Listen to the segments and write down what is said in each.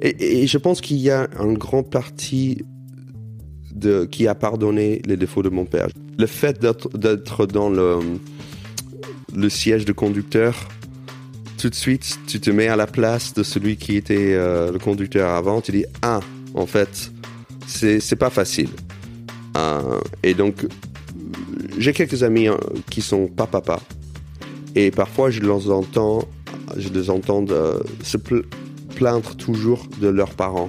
Et, je pense qu'il y a un grand parti qui a pardonné les défauts de mon père. Le fait d'être dans le, siège de conducteur, tout de suite, tu te mets à la place de celui qui était euh, le conducteur avant. Tu dis, ah, en fait, c'est pas facile. Euh, et donc, j'ai quelques amis hein, qui sont pas papa. Et parfois, je les entends, je les entends euh, se plaindre toujours de leurs parents.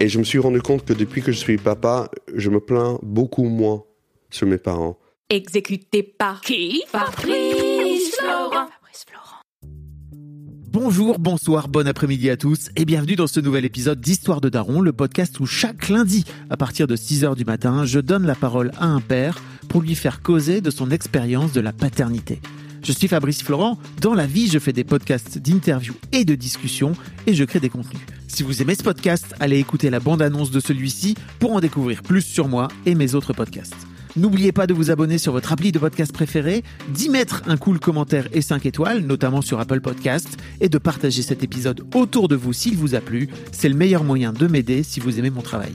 Et je me suis rendu compte que depuis que je suis papa, je me plains beaucoup moins sur mes parents. Exécuté par qui Fabrice Florent. Bonjour, bonsoir, bon après-midi à tous et bienvenue dans ce nouvel épisode d'Histoire de Daron, le podcast où chaque lundi, à partir de 6h du matin, je donne la parole à un père pour lui faire causer de son expérience de la paternité. Je suis Fabrice Florent, dans la vie je fais des podcasts d'interviews et de discussions et je crée des contenus. Si vous aimez ce podcast, allez écouter la bande-annonce de celui-ci pour en découvrir plus sur moi et mes autres podcasts. N'oubliez pas de vous abonner sur votre appli de podcast préféré, d'y mettre un cool commentaire et 5 étoiles, notamment sur Apple Podcast, et de partager cet épisode autour de vous s'il vous a plu. C'est le meilleur moyen de m'aider si vous aimez mon travail.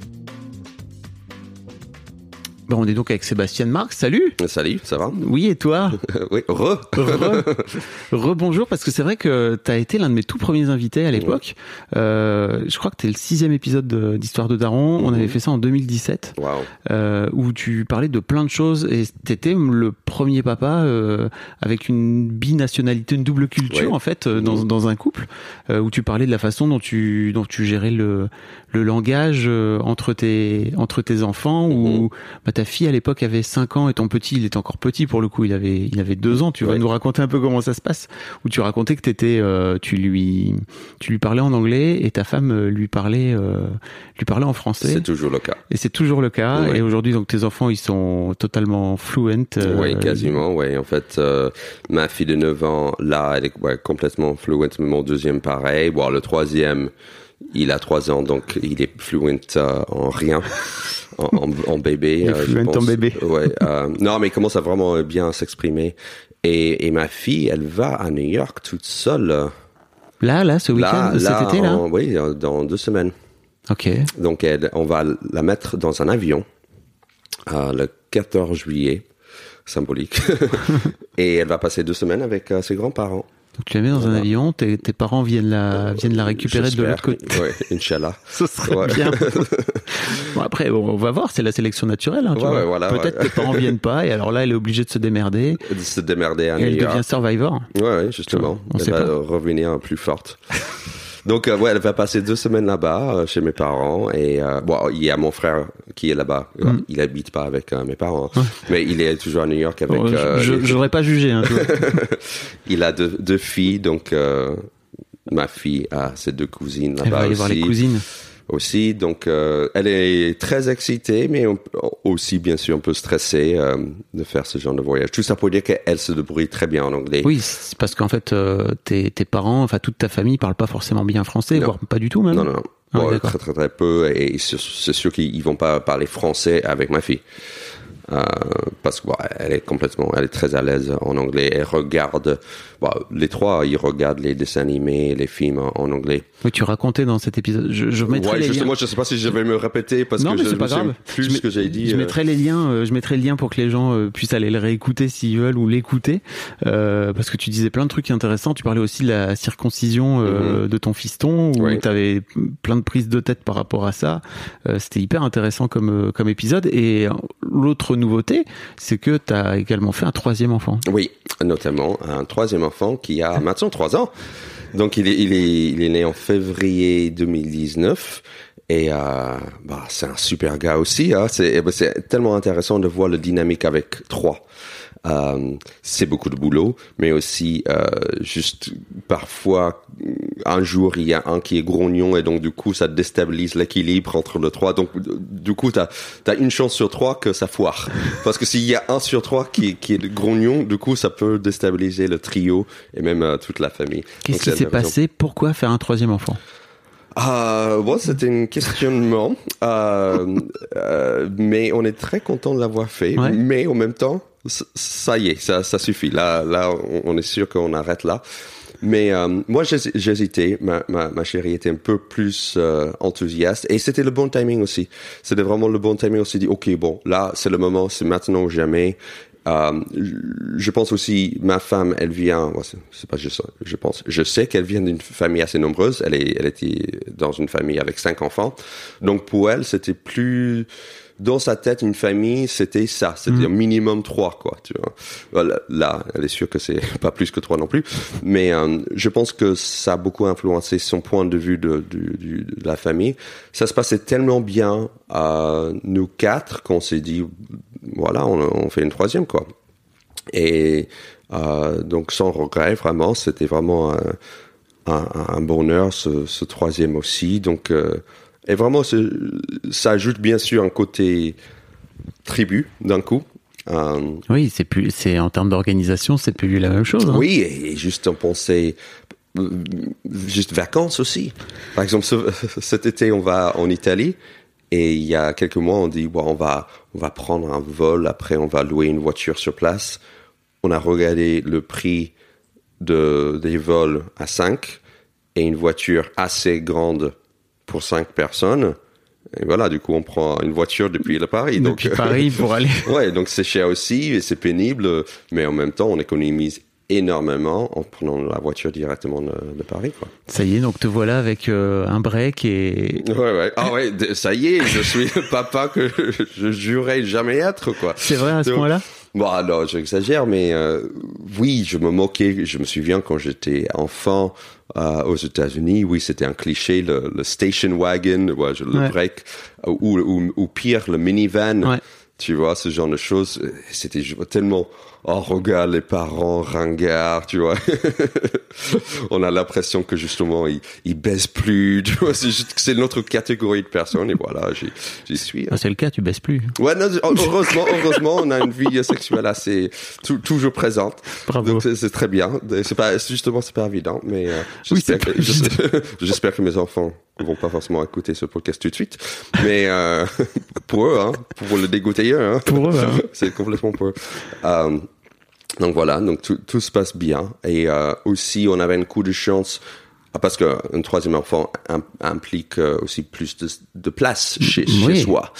Bon, on est donc avec Sébastien Marc. Salut Salut, ça va? Oui, et toi? Oui, re. Re, rebonjour, parce que c'est vrai que tu as été l'un de mes tout premiers invités à l'époque. Euh, je crois que tu es le sixième épisode de- d'Histoire de Daron. On avait fait ça en 2017. Waouh. euh, où tu parlais de plein de choses et t'étais le premier papa euh, avec une binationalité, une double culture Ouais. en fait euh, dans, Mhm. dans un couple euh, où tu parlais de la façon dont tu dont tu gérais le le langage euh, entre tes entre tes enfants où Mhm. bah, ta fille à l'époque avait 5 ans et ton petit il était encore petit pour le coup il avait il avait 2 ans tu vas Ouais. nous raconter un peu comment ça se passe où tu racontais que t'étais euh, tu lui tu lui parlais en anglais et ta femme euh, lui parlait euh, lui parlait en français C'est toujours le cas. et c'est toujours le cas. Ouais. Et aujourd'hui, donc tes enfants, ils sont totalement fluent. euh, Oui, quasiment, oui. En fait, ma fille de 9 ans, là, elle est ouais, complètement fluent, mon deuxième, pareil. Bon, le troisième, il a 3 ans, donc il est fluent euh, en rien, en, en, en bébé. Euh, je fluent en pense. bébé. Ouais, euh, non, mais il commence à vraiment bien s'exprimer. Et, et ma fille, elle va à New York toute seule. Là, là, ce week-end, cet là, été, là? en- oui, euh, dans deux semaines. Ok. Donc, elle, on va la mettre dans un avion euh, le 14 juillet, symbolique. et elle va passer deux semaines avec euh, ses grands-parents. Donc tu la mets dans un avion, tes, tes parents viennent la viennent la récupérer de l'autre côté. Ouais, Inch'Allah. Ce serait Ouais. bien. bon après, bon, on va voir, c'est la sélection naturelle. Hein, tu Ouais, vois. ouais, voilà, Peut-être ouais. tes parents viennent pas, et alors là, elle est obligée de se démerder. de se démerder à Et elle New York. devient survivor. Ouais, justement. On elle sait va pas. revenir plus forte. Donc, euh, ouais, elle va passer deux semaines là-bas, euh, chez mes parents. Et euh, bon, il y a mon frère qui est là-bas. Mm. Il habite pas avec euh, mes parents, mais il est toujours à New York avec. Bon, je- les- J'aurais pas jugé. Hein, il a deux, deux filles, donc ma fille a ses deux cousines elle va là-bas aller aussi. voir les cousines. Aussi. Donc, euh, elle est très excitée, mais on- aussi, bien sûr, un peu stressée euh, de faire ce genre de voyage. Tout ça pour dire qu'elle se débrouille très bien en anglais. Oui, parce qu'en fait, euh, tes, tes parents, enfin toute ta famille parle pas forcément bien français, Non. voire pas du tout même. Non, non, non. Ah, Bon, très, très, très peu. Et c'est c'est sûr qu'ils vont pas parler français avec ma fille. Euh, parce que bon, elle est complètement, elle est très à l'aise en anglais. Elle regarde, bon, les trois, ils regardent les dessins animés, les films en, anglais. Oui, tu racontais dans cet épisode. Je, je mettrai Ouais, les justement, liens. je sais pas si je vais me répéter parce non, que je souviens grave. plus je ce que j'ai dit. Je euh. mettrai les liens. euh, je mettrai le lien pour que les gens puissent aller le réécouter s'ils veulent ou l'écouter, euh, parce que tu disais plein de trucs intéressants. Tu parlais aussi de la circoncision euh, de ton fiston, où Oui. tu avais plein de prises de tête par rapport à ça. C'était hyper intéressant comme comme épisode. Et euh, nouveauté, c'est que tu as également fait un troisième enfant. Oui, notamment un troisième enfant qui a maintenant trois ans. Donc il est, il est, il est né en février 2019 Et euh, bah, c'est un super gars aussi. Hein. C'est eh ben, c'est tellement intéressant de voir le dynamique avec trois. Euh, c'est beaucoup de boulot, mais aussi euh, juste parfois un jour il y a un qui est grognon et donc du coup ça déstabilise l'équilibre entre le trois. Donc du coup t'as as une chance sur trois que ça foire parce que s'il y a un sur trois qui, qui est grognon, du coup ça peut déstabiliser le trio et même euh, toute la famille. Qu'est-ce qui s'est passé? Pourquoi faire un troisième enfant? Euh, bon, c'était un questionnement, euh, euh, mais on est très content de l'avoir fait. Ouais. Mais en même temps, ça y est, ça, ça suffit. Là, là, on- est sûr qu'on arrête là. Mais euh, moi, j'hés- j'hésitais. Ma, ma, ma chérie était un peu plus euh, enthousiaste, et c'était le bon timing aussi. C'était vraiment le bon timing. S'est dit, ok, bon, là, c'est le moment, c'est maintenant ou jamais. Euh, je pense aussi, ma femme, elle vient, c'est- pas juste je pense, je sais qu'elle vient d'une famille assez nombreuse. Elle est, elle était dans une famille avec cinq enfants. Donc pour elle, c'était plus, dans sa tête, une famille, c'était ça, c'était un minimum trois, quoi, tu vois. Voilà, Là, elle est sûre que c'est pas plus que trois non plus. Mais euh, je pense que ça a beaucoup influencé son point de vue de, la famille. Ça se passait tellement bien, euh, nous quatre, qu'on s'est dit, voilà, on, on fait une troisième, quoi. Et euh, donc sans regret, vraiment, c'était vraiment un, un, un bonheur ce, ce troisième aussi. Donc euh, et vraiment, ça ajoute bien sûr un côté tribu d'un coup. Euh, Oui, c'est plus, c'est en termes d'organisation, c'est plus la même chose. hein. oui, et, juste en penser, euh, juste vacances aussi. Par exemple, ce- cet été, on va en Italie. Et il y a quelques mois, on dit, bon, on va, on va prendre un vol, après on va louer une voiture sur place. On a regardé le prix de, des vols à 5 et une voiture assez grande pour 5 personnes. Et voilà, du coup, on prend une voiture depuis le Paris. Donc, Depuis Paris pour aller. Ouais, donc c'est cher aussi et c'est pénible, mais en même temps, on économise énormément en prenant la voiture directement de, de Paris, quoi. Ça y est, donc te voilà avec euh, un break et Ouais, ouais. Ah ouais, ça y est, je suis le papa que je jurais jamais être, quoi. c'est vrai à ce Donc, point-là? Bon, alors, j'exagère, mais euh, oui, je me moquais. Je me souviens quand j'étais enfant euh, aux États-Unis, oui, c'était un cliché, le, le station wagon, ouais, le Ouais. break, ou, ou, ou pire, le minivan. Ouais. Tu vois, ce genre de choses, c'était tellement, oh, regarde les parents ringards, tu vois. On a l'impression que justement, ils, ils baissent plus, tu vois, c'est juste que c'est notre catégorie de personnes, et voilà, j'y suis. hein. Ah, c'est le cas, tu baisses plus. Ouais, non, heureusement, heureusement, on a une vie sexuelle assez tou- toujours présente. Bravo. Donc c'est très bien. C'est pas justement c'est pas évident, mais euh, j'espère que mes enfants vont pas forcément écouter ce podcast tout de suite, mais euh, pour eux, hein, pour le dégoûter hein, Pour eux, hein. c'est complètement pour eux. Euh, donc voilà, donc tout, tout se passe bien. Et euh, aussi, on avait un coup de chance ah, parce qu'un troisième enfant im- implique euh, aussi plus de, de place chez, Oui. chez soi.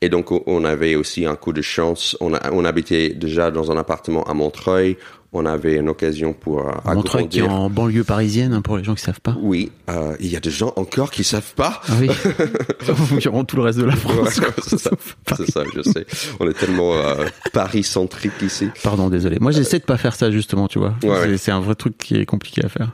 Et donc, on- on avait aussi un coup de chance. On, a, on habitait déjà dans un appartement à Montreuil. On avait une occasion pour euh, Montreuil qui est en banlieue parisienne, hein, pour les gens qui savent pas. Oui, euh, il y a des gens encore qui savent pas. Ah oui. Tout le reste de la France. ouais, c'est ça, Paris. je sais. On est tellement euh, Paris-centrique ici. Pardon, désolé. Moi, j'essaie de pas faire ça, justement, tu vois. Ouais, C'est- ouais. C'est un vrai truc qui est compliqué à faire.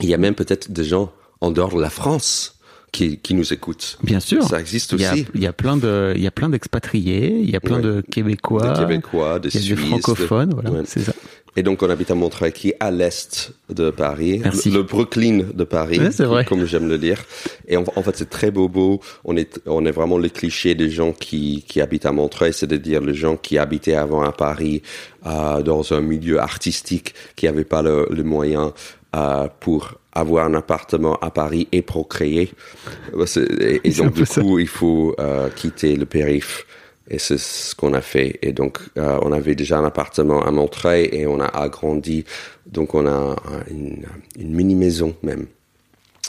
Il y a même peut-être des gens en dehors de la France qui, qui nous écoutent. Bien sûr. Ça existe Il y a, aussi. il y a plein de, il y a plein d'expatriés, il y a plein Ouais. de Québécois. Des Québécois, des Il y a Suisses. des francophones, de- voilà, Ouais. c'est ça. Et donc, on habite à Montreuil, qui est à l'est de Paris. Merci. Le, le Brooklyn de Paris. Ouais, c'est vrai. Comme j'aime le dire. Et en, en fait, c'est très bobo. On est, on est vraiment le cliché des gens qui, qui habitent à Montreuil, c'est-à-dire les gens qui habitaient avant à Paris, euh, dans un milieu artistique, qui n'avaient pas le, le moyen, euh, pour avoir un appartement à Paris et procréer. Euh, Et, donc, du ça. coup, il faut euh, quitter le périph. Et c'est ce qu'on a fait. Et donc, euh, on avait déjà un appartement à Montreuil et on a agrandi. Donc, on a un- une, une mini-maison même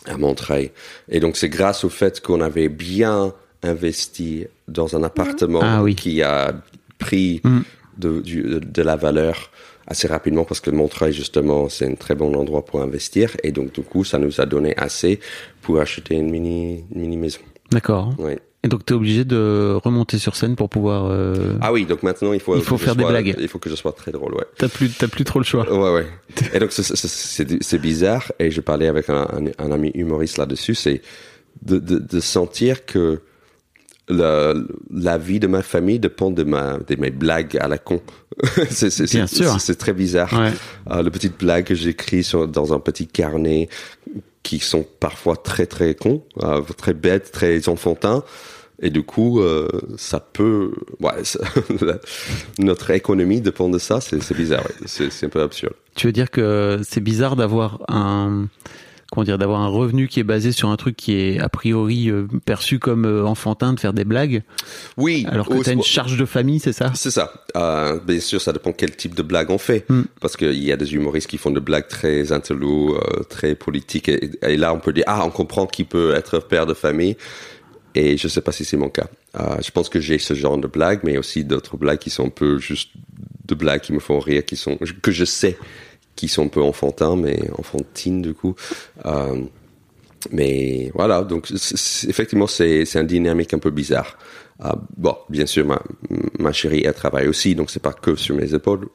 à Montreuil. Et donc, c'est grâce au fait qu'on avait bien investi dans un appartement Ah oui. qui a pris Mm. de, du- de la valeur assez rapidement parce que Montreuil, justement, c'est un très bon endroit pour investir. Et donc, du coup, ça nous a donné assez pour acheter une mini, une mini maison. D'accord. Oui. Et donc, tu es obligé de remonter sur scène pour pouvoir. Euh... Ah oui, donc maintenant il faut Il faut faire des sois- blagues. Il faut que je sois très drôle, ouais. T'as plus, t'as plus trop le choix. Ouais, ouais. Et donc c'est- c'est- c'est c'est bizarre et je parlais avec un, un, un ami humoriste là-dessus. C'est de, de, de sentir que la, la vie de ma famille dépend de ma de mes blagues à la con. c'est c'est Bien c'est- sûr. c'est- très bizarre. Ouais. Euh, les petites blagues que j'écris sur dans un petit carnet qui sont parfois très très cons, euh, très bêtes, très enfantins. Et du coup, euh, ça peut, ouais, ça- notre économie dépend de ça. C'est c'est bizarre. ouais. C'est c'est un peu absurde. Tu veux dire que c'est bizarre d'avoir un comment dire d'avoir un revenu qui est basé sur un truc qui est a priori euh, perçu comme euh, enfantin de faire des blagues Oui. alors que tu as une charge de famille, c'est ça? C'est ça. Euh, bien sûr, ça dépend quel type de blague on fait. Mm. Parce qu'il y a des humoristes qui font des blagues très intello, euh, très politiques. Et, et là, on peut dire, ah, on comprend qui peut être père de famille. Et je sais pas si c'est mon cas. Euh, je pense que j'ai ce genre de blagues, mais aussi d'autres blagues qui sont un peu juste de blagues qui me font rire, qui sont, que je sais qui sont un peu enfantins, mais enfantines du coup. Euh, mais voilà, donc effectivement, c'est un dynamique un peu bizarre. Ah, bon, bien sûr, ma, ma chérie, elle travaille aussi, donc c'est pas que sur mes épaules.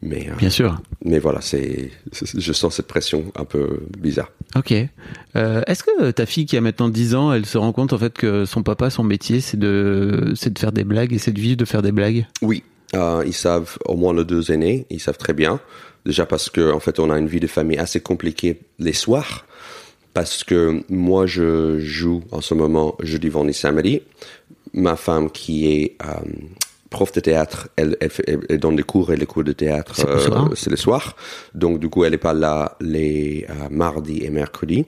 Mais, euh, Bien sûr. mais voilà, c'est, je sens cette pression un peu bizarre. Ok. Euh, Est-ce que ta fille qui a maintenant 10 ans, elle se rend compte en fait que son papa, son métier, c'est de, c'est de faire des blagues et c'est de vivre de faire des blagues? Oui, ils savent, au moins les deux aînés, ils savent très bien. Déjà parce que, en fait, on a une vie de famille assez compliquée les soirs. Parce que moi, je joue en ce moment jeudi, vendredi, samedi. Ma femme, qui est euh, prof de théâtre, elle, elle, elle- elle donne des cours et les cours de théâtre, C'est c'est le soir. Donc, du coup, elle n'est pas là les euh, mardis et mercredis.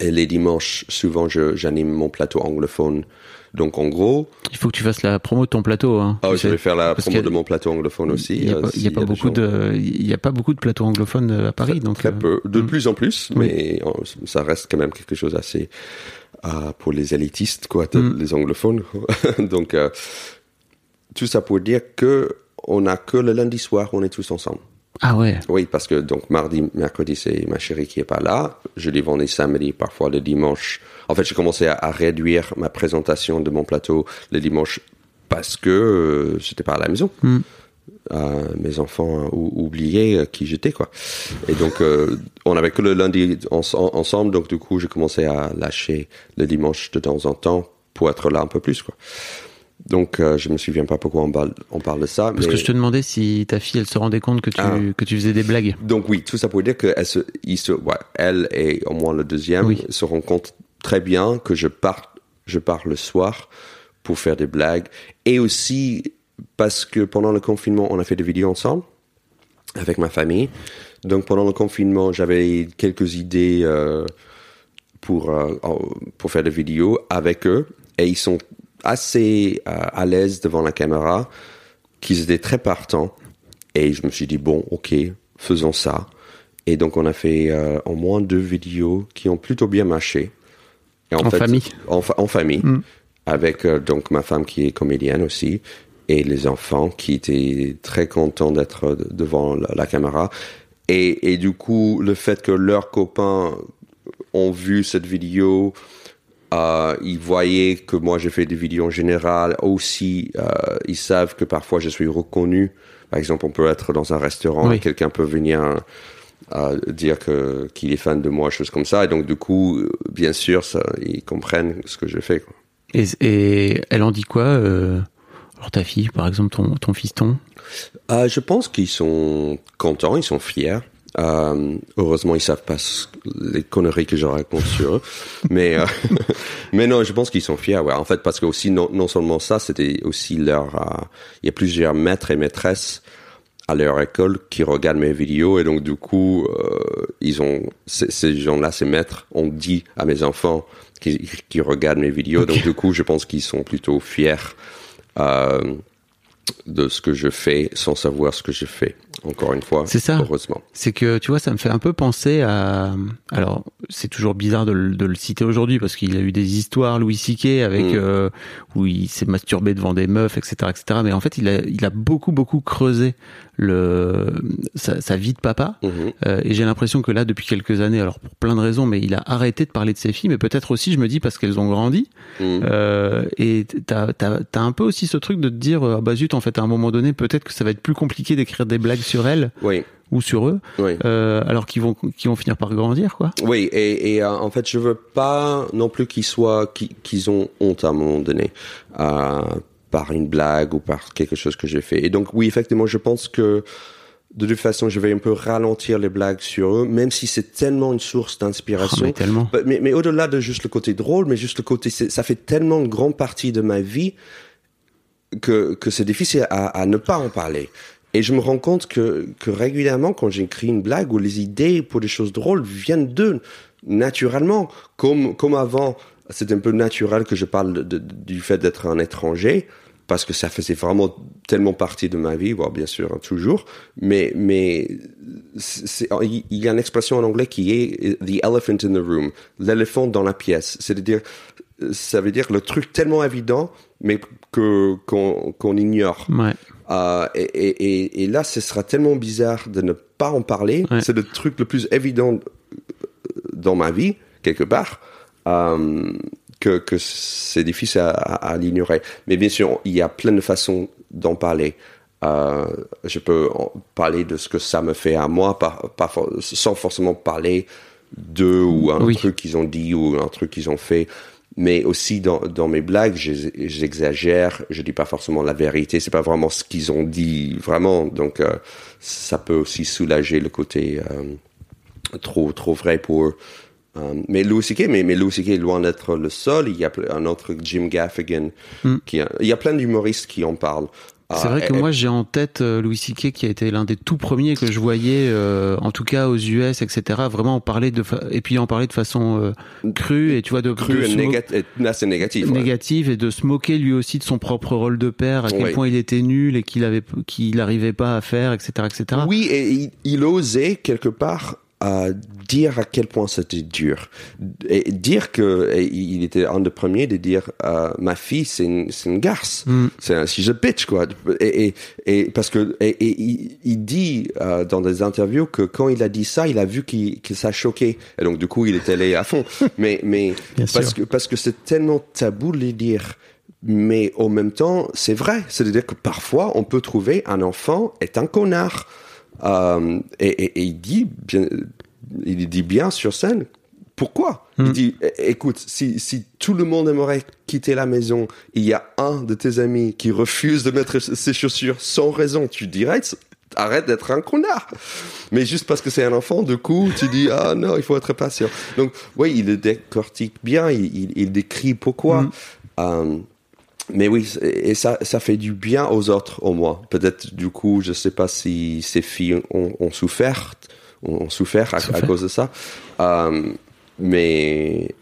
Et les dimanches, souvent, j'anime mon plateau anglophone. Donc, en gros, Il faut que tu fasses la promo de ton plateau. Hein, ah, Tu je vais faire la promo de mon plateau anglophone aussi. Il n'y a, euh, pas- y a beaucoup gens- de, il y a pas beaucoup de plateaux anglophones euh, à Paris, donc Très euh, peu, de mm. plus en plus, Oui. mais ça reste quand même quelque chose assez euh, pour les élitistes, quoi, de- Mm. les anglophones. Donc euh, tout ça pour dire que on a que le lundi soir, on est tous ensemble. Ah ouais. Oui, parce que donc mardi, mercredi, c'est ma chérie qui est pas là. Jeudi, vendredi, samedi, parfois le dimanche. En fait, j'ai commencé à, à réduire ma présentation de mon plateau le dimanche parce que euh, j'étais pas à la maison. Mm. Euh, mes enfants ou- oubliaient euh, qui j'étais quoi. Et donc euh, on avait que le lundi en- en- ensemble, donc du coup j'ai commencé à lâcher le dimanche de temps en temps pour être là un peu plus quoi. Donc euh, je me souviens pas pourquoi on parle, on parle de ça. Parce mais... que je te demandais si ta fille, elle se rendait compte que tu, Ah. que tu faisais des blagues. Donc oui, tout ça pour dire que elle, se, il se, ouais, elle et au moins le deuxième Oui. se rendent compte très bien que je pars, je pars le soir pour faire des blagues et aussi parce que pendant le confinement, on a fait des vidéos ensemble avec ma famille. Donc pendant le confinement, j'avais quelques idées euh, pour euh, pour faire des vidéos avec eux et ils sont assez euh, à l'aise devant la caméra, qu'ils étaient très partants. Et je me suis dit, bon, ok, faisons ça. Et donc, on a fait au moins deux vidéos qui ont plutôt bien marché. Et En famille En, en famille. Mm. Avec euh, donc ma femme qui est comédienne aussi. Et les enfants qui étaient très contents d'être de- devant la, la caméra. Et, et du coup, le fait que leurs copains ont vu cette vidéo, euh, ils voyaient que moi j'ai fait des vidéos en général. Aussi, euh, ils savent que parfois je suis reconnu. Par exemple, on peut être dans un restaurant Oui. et quelqu'un peut venir euh, dire que qu'il est fan de moi, choses comme ça. Et donc du coup, bien sûr, ça, ils comprennent ce que je fais. quoi. Et, et elle en dit quoi euh, Alors ta fille, par exemple, ton, ton fiston? Euh, je pense qu'ils sont contents, ils sont fiers. Euh, heureusement, ils savent pas les conneries que je raconte sur eux. Mais, euh, mais non, je pense qu'ils sont fiers. Ouais. En fait, parce que aussi non, non seulement ça, c'était aussi leur. Il y a plusieurs maîtres et maîtresses à leur école qui regardent mes vidéos et donc du coup, euh, ils ont ces, gens-là, ces maîtres, ont dit à mes enfants qui, qui regardent mes vidéos. Donc du coup, je pense qu'ils sont plutôt fiers. Euh, de ce que je fais sans savoir ce que je fais. Encore une fois, C'est ça. heureusement. C'est que tu vois, ça me fait un peu penser à. Alors, c'est toujours bizarre de, le- de le citer aujourd'hui parce qu'il a eu des histoires Louis C.K. avec Mm. euh, où il s'est masturbé devant des meufs, etc., etc. Mais en fait, il a, il a beaucoup, beaucoup creusé le sa, sa vie de papa. Mhm. Euh, et j'ai l'impression que là, depuis quelques années, alors pour plein de raisons, mais il a arrêté de parler de ses filles, mais peut-être aussi, je me dis, parce qu'elles ont grandi. Mhm. Euh, et t'as as, un peu aussi ce truc de te dire, ah bah zut, en fait, à un moment donné, peut-être que ça va être plus compliqué d'écrire des blagues sur elles, Oui. ou sur eux, Oui. euh, alors qu'ils vont qu'ils vont finir par grandir, quoi. Oui, et, et euh, en fait, je veux pas non plus qu'ils soient, qu'ils ont honte à un moment donné euh, par une blague ou par quelque chose que j'ai fait. Et donc, oui, effectivement, je pense que de toute façon, je vais un peu ralentir les blagues sur eux, même si c'est tellement une source Ah, d'inspiration. mais tellement. Bah, Mais, mais au-delà de juste le côté drôle, mais juste le côté, ça fait tellement une grande partie de ma vie que, que c'est difficile à, à ne pas en parler. Et je me rends compte que, que régulièrement, quand j'écris une blague ou les idées pour des choses drôles viennent d'eux, naturellement. Comme, comme avant, c'est un peu naturel que je parle du fait d'être un étranger, parce que ça faisait vraiment tellement partie de ma vie, bon, bien sûr, hein, toujours. Mais, mais il y a une expression en anglais qui est the elephant in the room, l'éléphant dans la pièce. C'est-à-dire, ça veut dire le truc tellement évident, mais que qu'on qu'on ignore. Ouais. Euh, et, et, et, là, ce sera tellement bizarre de ne pas en parler. Ouais. C'est le truc le plus évident euh, dans ma vie, quelque part, euh, que, que c'est difficile à, à, à l'ignorer. Mais bien sûr, il y a plein de façons d'en parler. Euh, je peux en parler de ce que ça me fait à moi, pas, pas for- sans forcément parler d'eux ou un Oui. truc qu'ils ont dit ou un truc qu'ils ont fait. Mais aussi dans, dans mes blagues, j'ex- j'exagère, je dis pas forcément la vérité, c'est pas vraiment ce qu'ils ont dit vraiment. Donc euh, ça peut aussi soulager le côté euh, trop trop vrai pour eux. Euh, mais Louis C.K., mais, mais Louis C.K. est loin d'être le seul. Il y a un autre Jim Gaffigan. Qui a- il y a plein d'humoristes qui en parlent. C'est vrai que et- moi j'ai en tête euh, Louis C.K. qui a été l'un des tout premiers que je voyais, euh, en tout cas aux US, etc. Vraiment en parler de fa- et puis en parler de façon euh, crue et tu vois de cru de et se mo- négat- et- là c'est négatif. ouais. négative et de se moquer lui aussi de son propre rôle de père, à quel Oui. point il était nul et qu'il avait qu'il n'arrivait pas à faire, etc., etc. Oui, et il, il osait quelque part euh, dire à quel point c'était dur. Et dire que et il était un des premiers de dire euh, ma fille c'est une, c'est une garce, c'est un she's a bitch quoi. Et, et, et parce que et, et il, il dit euh, dans des interviews que quand il a dit ça, il a vu qu'il que ça choquait. Et donc du coup il est allé à fond. mais mais Bien parce sûr. que parce que c'est tellement tabou de les dire. Mais en même temps, c'est vrai. C'est-à-dire que parfois, on peut trouver un enfant est un connard. Euh, et, et- et il dit bien, il dit bien sur scène. Pourquoi? Il dit, é- écoute, si, si tout le monde aimerait quitter la maison, il y a un de tes amis qui refuse de mettre ses chaussures sans raison, tu dirais, arrête d'être un connard. Mais juste parce que c'est un enfant, du coup, tu dis, ah non, il faut être patient. Donc, oui, il le décortique bien, il, il, il décrit pourquoi. Euh, mais oui, et ça, ça fait du bien aux autres, au moins. Peut-être, du coup, je sais pas si ces filles ont, ont souffert, ont, ont souffert à, cause de ça. Euh, mais,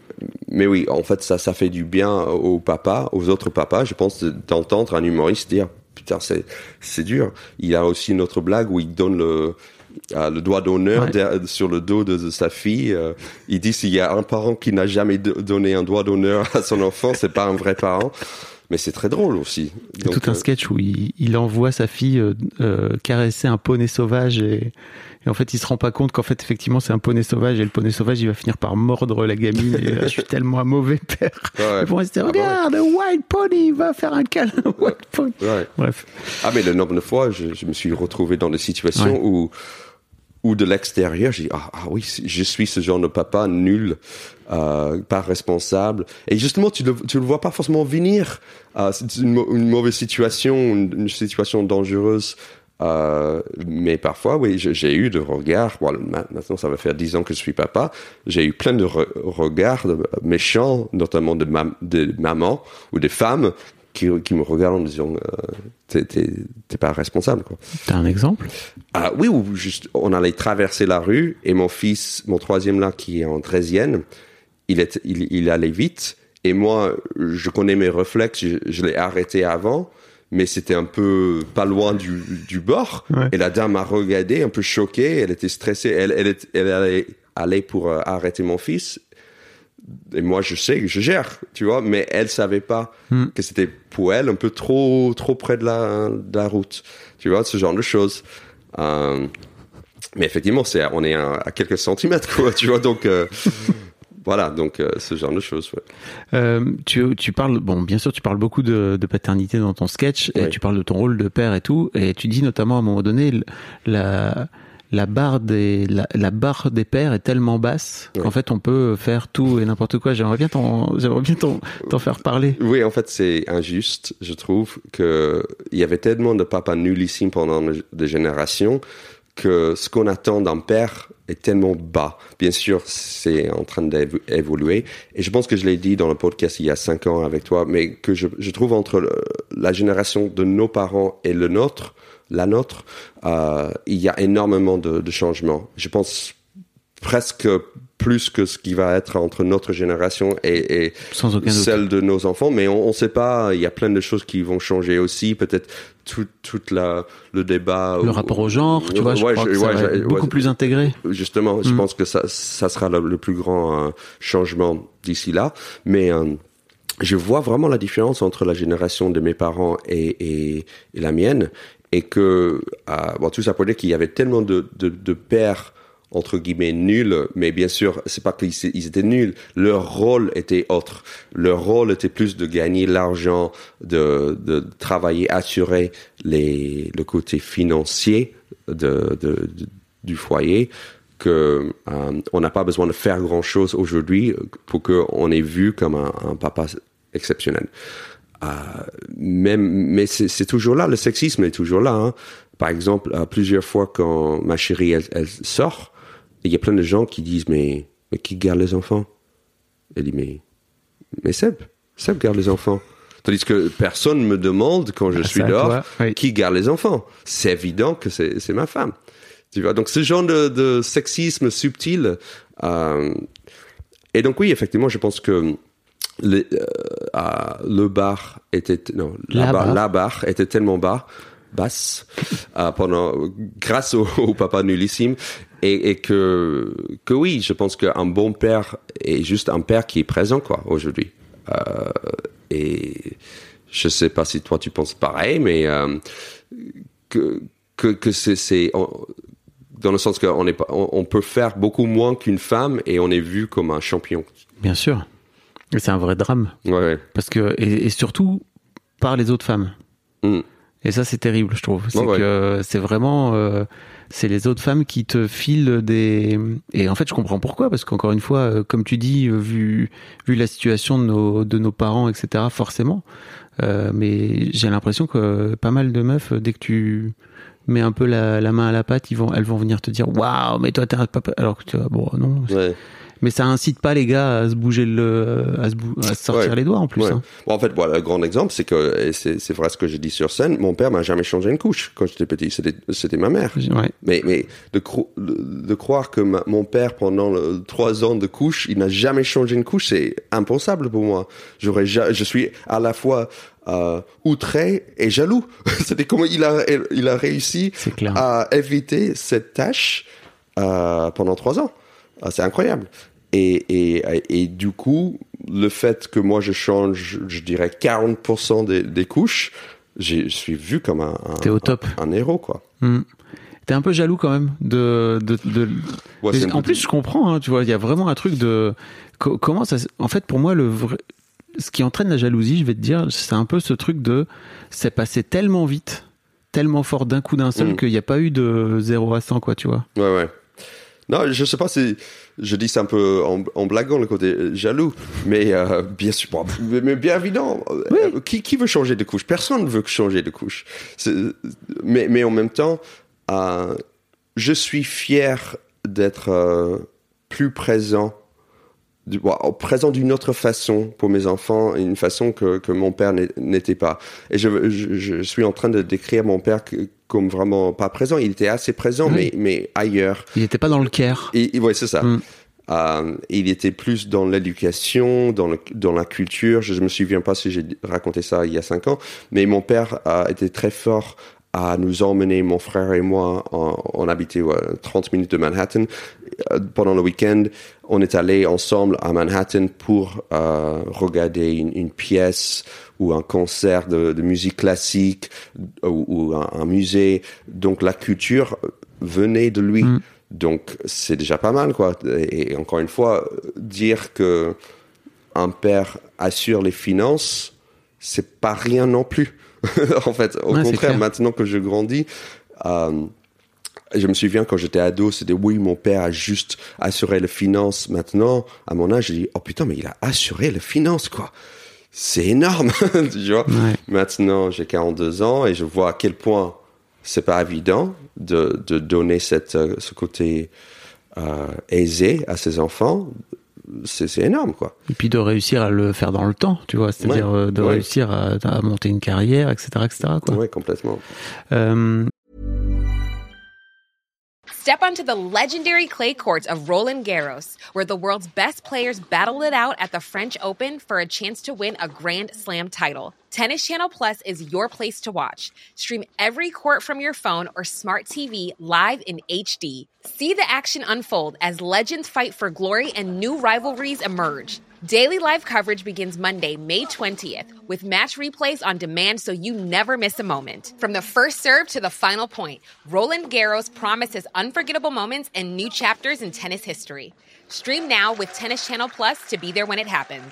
mais oui, en fait, ça, ça fait du bien aux papas, aux autres papas, je pense, de- d'entendre un humoriste dire, putain, c'est, c'est dur. Il y a aussi une autre blague où il donne le, euh, le doigt d'honneur Ouais. sur le dos de, de sa fille. Euh, il dit s'il y a un parent qui n'a jamais do- donné un doigt d'honneur à son enfant, c'est pas un vrai parent. Mais c'est très drôle aussi. Il y a Donc, tout un euh, sketch où il, il envoie sa fille euh, euh, caresser un poney sauvage et, et en fait il se rend pas compte qu'en fait effectivement c'est un poney sauvage et le poney sauvage il va finir par mordre la gamine et là, je suis tellement un mauvais père. Ouais. Pour c'était Ah bah ouais. regarde le white pony il va faire un câlin white pony. ouais. Bref. Ah, mais le nombre de fois, je, je me suis retrouvé dans des situations Ouais. où, où de l'extérieur, j'ai ah, ah oui, je suis ce genre de papa nul, euh, pas responsable. Et justement, tu le, le vois pas forcément venir. Euh, c'est une, mau- une mauvaise situation, une, situation dangereuse. Euh, mais parfois, oui, j'ai eu de regards. Maintenant, ça va faire dix ans que je suis papa. J'ai eu plein de re- regards méchants, notamment de, mam de mamans ou des femmes qui, me regardent en disant t'es- pas responsable. T'as un exemple? Ah oui, ou juste on allait traverser la rue et mon fils, mon troisième là qui est en treizième, il est il, il allait vite et moi je connais mes réflexes, je, je l'ai arrêté avant. Mais c'était un peu pas loin du, du bord. Ouais. Et la dame m'a regardé, un peu choquée. Elle était stressée. Elle, elle, est- elle allait aller pour euh, arrêter mon fils et moi je sais que je gère, tu vois, mais elle savait pas Hmm. que c'était pour elle un peu trop trop près de la de la route, tu vois, ce genre de choses. Euh, mais effectivement, c'est on est à, à quelques centimètres, quoi, tu vois, donc euh, voilà, donc euh, ce genre de choses. Ouais. Tu, tu parles, bon, bien sûr, tu parles beaucoup de, de paternité dans ton sketch, et tu parles de ton rôle de père et tout, et tu dis notamment à un moment donné la, la barre des la, la barre des pères est tellement basse Ouais. qu'en fait on peut faire tout et n'importe quoi. J'aimerais bien t'en j'aimerais bien t'en t'en faire parler. Oui, en fait, c'est injuste, je trouve, que il y avait tellement de papas nullissimes pendant des générations que ce qu'on attend d'un père est tellement bas. Bien sûr, c'est en train d'évoluer. Et je pense que je l'ai dit dans le podcast il y a cinq ans avec toi, mais que je, je trouve entre le- la génération de nos parents et le nôtre, la nôtre, euh, il y a énormément de, de changements. Je pense presque plus que ce qui va être entre notre génération et, Sans celle de nos enfants, mais on ne sait pas. Il y a plein de choses qui vont changer aussi. Peut-être tout, toute la le débat. Le rapport au genre, tu vois, je crois que ça va être beaucoup ouais, plus intégré. Justement, je Mm. pense que ça, ça sera le, le plus grand euh, changement d'ici là. Mais euh, je vois vraiment la différence entre la génération de mes parents et, et, et la mienne. Et que, bon, tout ça pour dire qu'il y avait tellement de, de, de pères entre guillemets nuls, mais bien sûr, c'est pas qu'ils ils étaient nuls. Leur rôle était autre. Leur rôle était plus de gagner l'argent, de, de travailler, assurer les, le côté financier de, de, du foyer que euh, on n'a pas besoin de faire grand chose aujourd'hui pour qu'on est vu comme un papa exceptionnel. Euh, même, mais c'est toujours là, le sexisme est toujours là. hein. Par exemple, euh, plusieurs fois quand ma chérie elle, elle sort, il y a plein de gens qui disent mais, mais qui garde les enfants? Elle dit mais mais Seb, Seb garde les enfants. Tandis que personne me demande quand je Ah, suis dehors oui. qui garde les enfants. C'est évident que c'est c'est ma femme. Tu vois, donc ce genre de, de sexisme subtil. euh, et donc oui, effectivement, je pense que le, euh, le bar était non La barre. la barre était tellement bas basse euh, pendant grâce au, au papa nullissime et, et que que oui je pense qu'un bon père est juste un père qui est présent quoi aujourd'hui Euh, et je sais pas si toi tu penses pareil mais que que que c'est dans le sens qu'on est on peut faire beaucoup moins qu'une femme et on est vu comme un champion Bien sûr. Et c'est un vrai drame ouais, parce que et, et surtout par les autres femmes. Mm. Et ça c'est terrible, je trouve. C'est ouais. que c'est vraiment euh, c'est les autres femmes qui te filent des et en fait je comprends pourquoi parce qu'encore une fois euh, comme tu dis euh, vu vu la situation de nos de nos parents etc forcément Euh, mais j'ai l'impression que pas mal de meufs dès que tu mets un peu la, la main à la pâte ils vont elles vont venir te dire waouh mais toi t'es un papa alors que tu vois bon non Ouais. Mais ça incite pas les gars à se bouger le à se, bou- à se sortir Ouais. les doigts en plus Ouais. hein. Bon, en fait, voilà, le grand exemple, c'est que, et c'est vrai ce que j'ai dit sur scène, mon père m'a jamais changé une couche quand j'étais petit. C'était ma mère. Ouais. Mais, mais de, cro- de, de croire que ma- mon père, pendant le- trois ans de couche, il n'a jamais changé une couche, c'est impensable pour moi. J'aurais, ja- je suis à la fois euh, outré et jaloux. C'était comment il a, il a réussi à éviter cette tâche euh, pendant trois ans. Ah, c'est incroyable. Et, et, et du coup, le fait que moi je change, je dirais 40% des, des couches, je suis vu comme un, un, T'es au top. un, un héros, quoi. Hmm. T'es un peu jaloux quand même de de. Ouais, en plus je comprends hein, tu vois il y a vraiment un truc de co- comment ça en fait pour moi le vrai ce qui entraîne la jalousie je vais te dire c'est un peu ce truc de c'est passé tellement vite tellement fort d'un coup d'un seul Mm. qu'il n'y a pas eu de 0 à 100 quoi tu vois Ouais, ouais. Non, je sais pas si je dis ça un peu en, en blaguant le côté euh, jaloux, mais euh, bien sûr, bon, mais, bien évident. euh, Qui, qui veut changer de couche? Personne ne veut changer de couche. Mais, mais en même temps, euh, je suis fier d'être euh, plus présent, du, présent d'une autre façon pour mes enfants, une façon que, que mon père n'était pas. Et je, je, je suis en train de décrire mon père que- comme vraiment pas présent. Il était assez présent, mais, mais ailleurs. il n'était pas dans le care Et, ouais, c'est ça. Mm. Euh, il était plus dans l'éducation, dans, le, dans la culture. Je ne me souviens pas si j'ai raconté ça il y a cinq ans, mais mon père a été très fort à nous emmener, mon frère et moi, on, on habitait ouais, 30 minutes de Manhattan. Euh, Pendant le week-end, on est allé ensemble à Manhattan pour euh, regarder une, une pièce ou un concert de, de musique classique ou, ou un, un musée. Donc la culture venait de lui. Mm. Donc c'est déjà pas mal, quoi. Et, et encore une fois, dire que un père assure les finances, c'est pas rien non plus. en fait, au Ouais, contraire, maintenant que je grandis, euh, je me souviens quand j'étais ado, c'était oui, mon père a juste assuré les finances. Maintenant, à mon âge, j'ai dit oh putain, mais il a assuré les finances quoi. C'est énorme, tu vois. Ouais. Maintenant, j'ai 42 ans et je vois à quel point c'est pas évident de, de donner cette, euh, ce côté euh, aisé à ses enfants. C'est c'est énorme quoi. Et puis de réussir à le faire dans le temps, tu vois, c'est-à-dire Ouais. euh, de Ouais. réussir à, à monter une carrière, etc., etc. Quoi. Ouais, complètement. Euh, Step onto the legendary clay courts of Roland Garros, where the world's best players battle it out at the French Open for a chance to win a Grand Slam title. Tennis Channel Plus is your place to watch. Stream every court from your phone or smart TV live in HD. See the action unfold as legends fight for glory and new rivalries emerge. Daily live coverage begins Monday, May 20th, with match replays on demand so you never miss a moment. From the first serve to the final point, Roland Garros promises unforgettable moments and new chapters in tennis history. Stream now with Tennis Channel Plus to be there when it happens.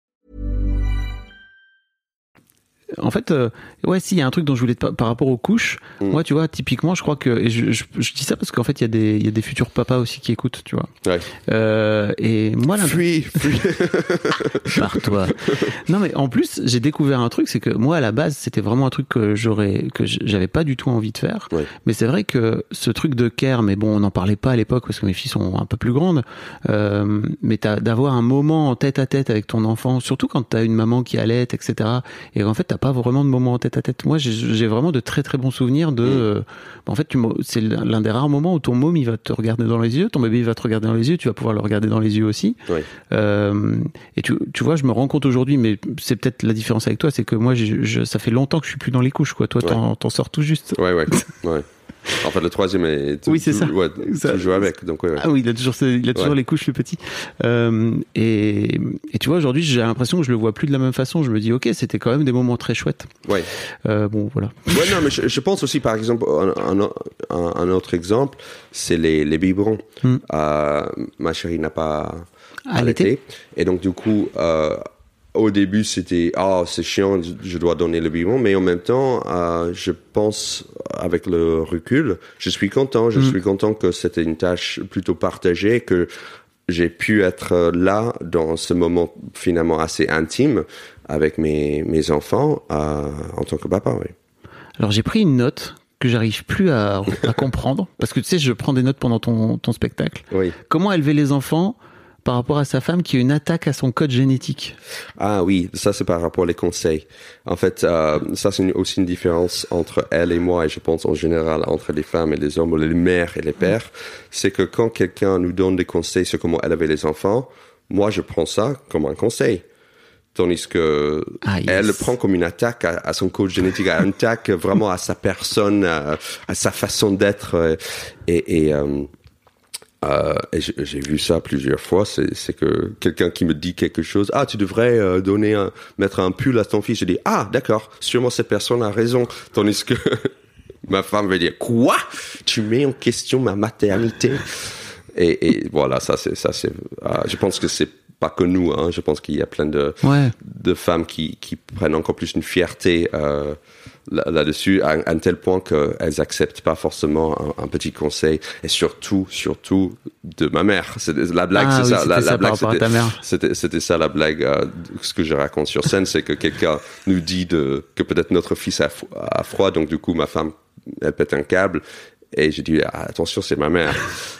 En fait, euh, ouais, si, il y a un truc dont je voulais te par par rapport aux couches. Mm. Moi, tu vois, typiquement, je crois que, et je, je, je dis ça parce qu'en fait, il y a des, il y a des futurs papas aussi qui écoutent, tu vois. Ouais. Euh, et moi, là, Fuis, fuis. par toi. Non, mais en plus, j'ai découvert un truc, c'est que moi, à la base, c'était vraiment un truc que j'aurais, que j'avais pas du tout envie de faire. Ouais. Mais c'est vrai que ce truc de care, mais bon, on n'en parlait pas à l'époque parce que mes filles sont un peu plus grandes. Euh, mais d'avoir un moment en tête à tête avec ton enfant, surtout quand t'as une maman qui allait, etc. Et en fait, t'as pas vraiment de moment en tête à tête. Moi, j'ai vraiment de très très bons souvenirs de. euh, en fait, c'est l'un des rares moments où ton môme il va te regarder dans les yeux, ton bébé il va te regarder dans les yeux, tu vas pouvoir le regarder dans les yeux aussi. Euh, et tu, tu vois, je me rends compte aujourd'hui, mais c'est peut-être la différence avec toi, c'est que moi, je, ça fait longtemps que je suis plus dans les couches, quoi. Toi, t'en t'en sors tout juste. Ouais, ouais, ouais. En fait, le troisième est Oui, c'est ça. Ouais, Ça- avec. Donc, ouais, ouais. Ah oui, il a toujours, il a toujours les couches, le petit. Euh, et, et tu vois, aujourd'hui, j'ai l'impression que je le vois plus de la même façon. Je me dis, ok, c'était quand même des moments très chouettes. Ouais. Euh, bon, voilà. Ouais, non, mais je, je pense aussi, par exemple, un, un- autre exemple, c'est les, les biberons. Euh, ma chérie n'a pas Allaité. allaité. Et donc, du coup, au début, c'était, ah, c'est chiant, je- dois donner le biberon. Mais en même temps, euh, je pense, avec le recul, je suis content. Je Hmm. suis content que c'était une tâche plutôt partagée, que j'ai pu être là dans ce moment finalement assez intime avec mes, mes enfants euh, en tant que papa, oui. Alors, j'ai pris une note que j'arrive plus à, à comprendre parce que tu sais, je prends des notes pendant ton, ton spectacle. Oui. Comment élever les enfants par rapport à sa femme qui a une attaque à son code génétique Ah oui, ça c'est par rapport aux conseils. En fait, euh, ça c'est aussi une différence entre elle et moi, et je pense en général entre les femmes et les hommes, ou les mères et les pères. C'est que quand quelqu'un nous donne des conseils sur comment élever les enfants, moi je prends ça comme un conseil. Tandis que Ah, yes. elle le prend comme une attaque à, à son code génétique, à une attaque vraiment à sa personne, à, à sa façon d'être. euh, Et, et, euh, euh, et j'ai vu ça plusieurs fois. C'est c'est que quelqu'un qui me dit quelque chose. Ah, tu devrais euh, donner un, mettre un pull à ton fils. Je dis ah d'accord. Sûrement cette personne a raison. Tandis que ma femme va dire quoi? Tu mets en question ma maternité et, et voilà, ça c'est ça c'est. euh, je pense que c'est pas que nous. Hein, je pense qu'il y a plein de Ouais. de femmes qui, qui prennent encore plus une fierté euh, là- là-dessus, à, à un tel point qu'elles acceptent pas forcément un, un petit conseil, et surtout, surtout de ma mère. La blague, Ah c'est oui, ça. La, c'était ça la blague, c'était- ça la blague. euh, ce que je raconte sur scène, c'est que quelqu'un nous dit de, que peut-être notre fils a, a froid, donc du coup ma femme elle pète un câble. Et j'ai dit ah, attention, c'est ma mère.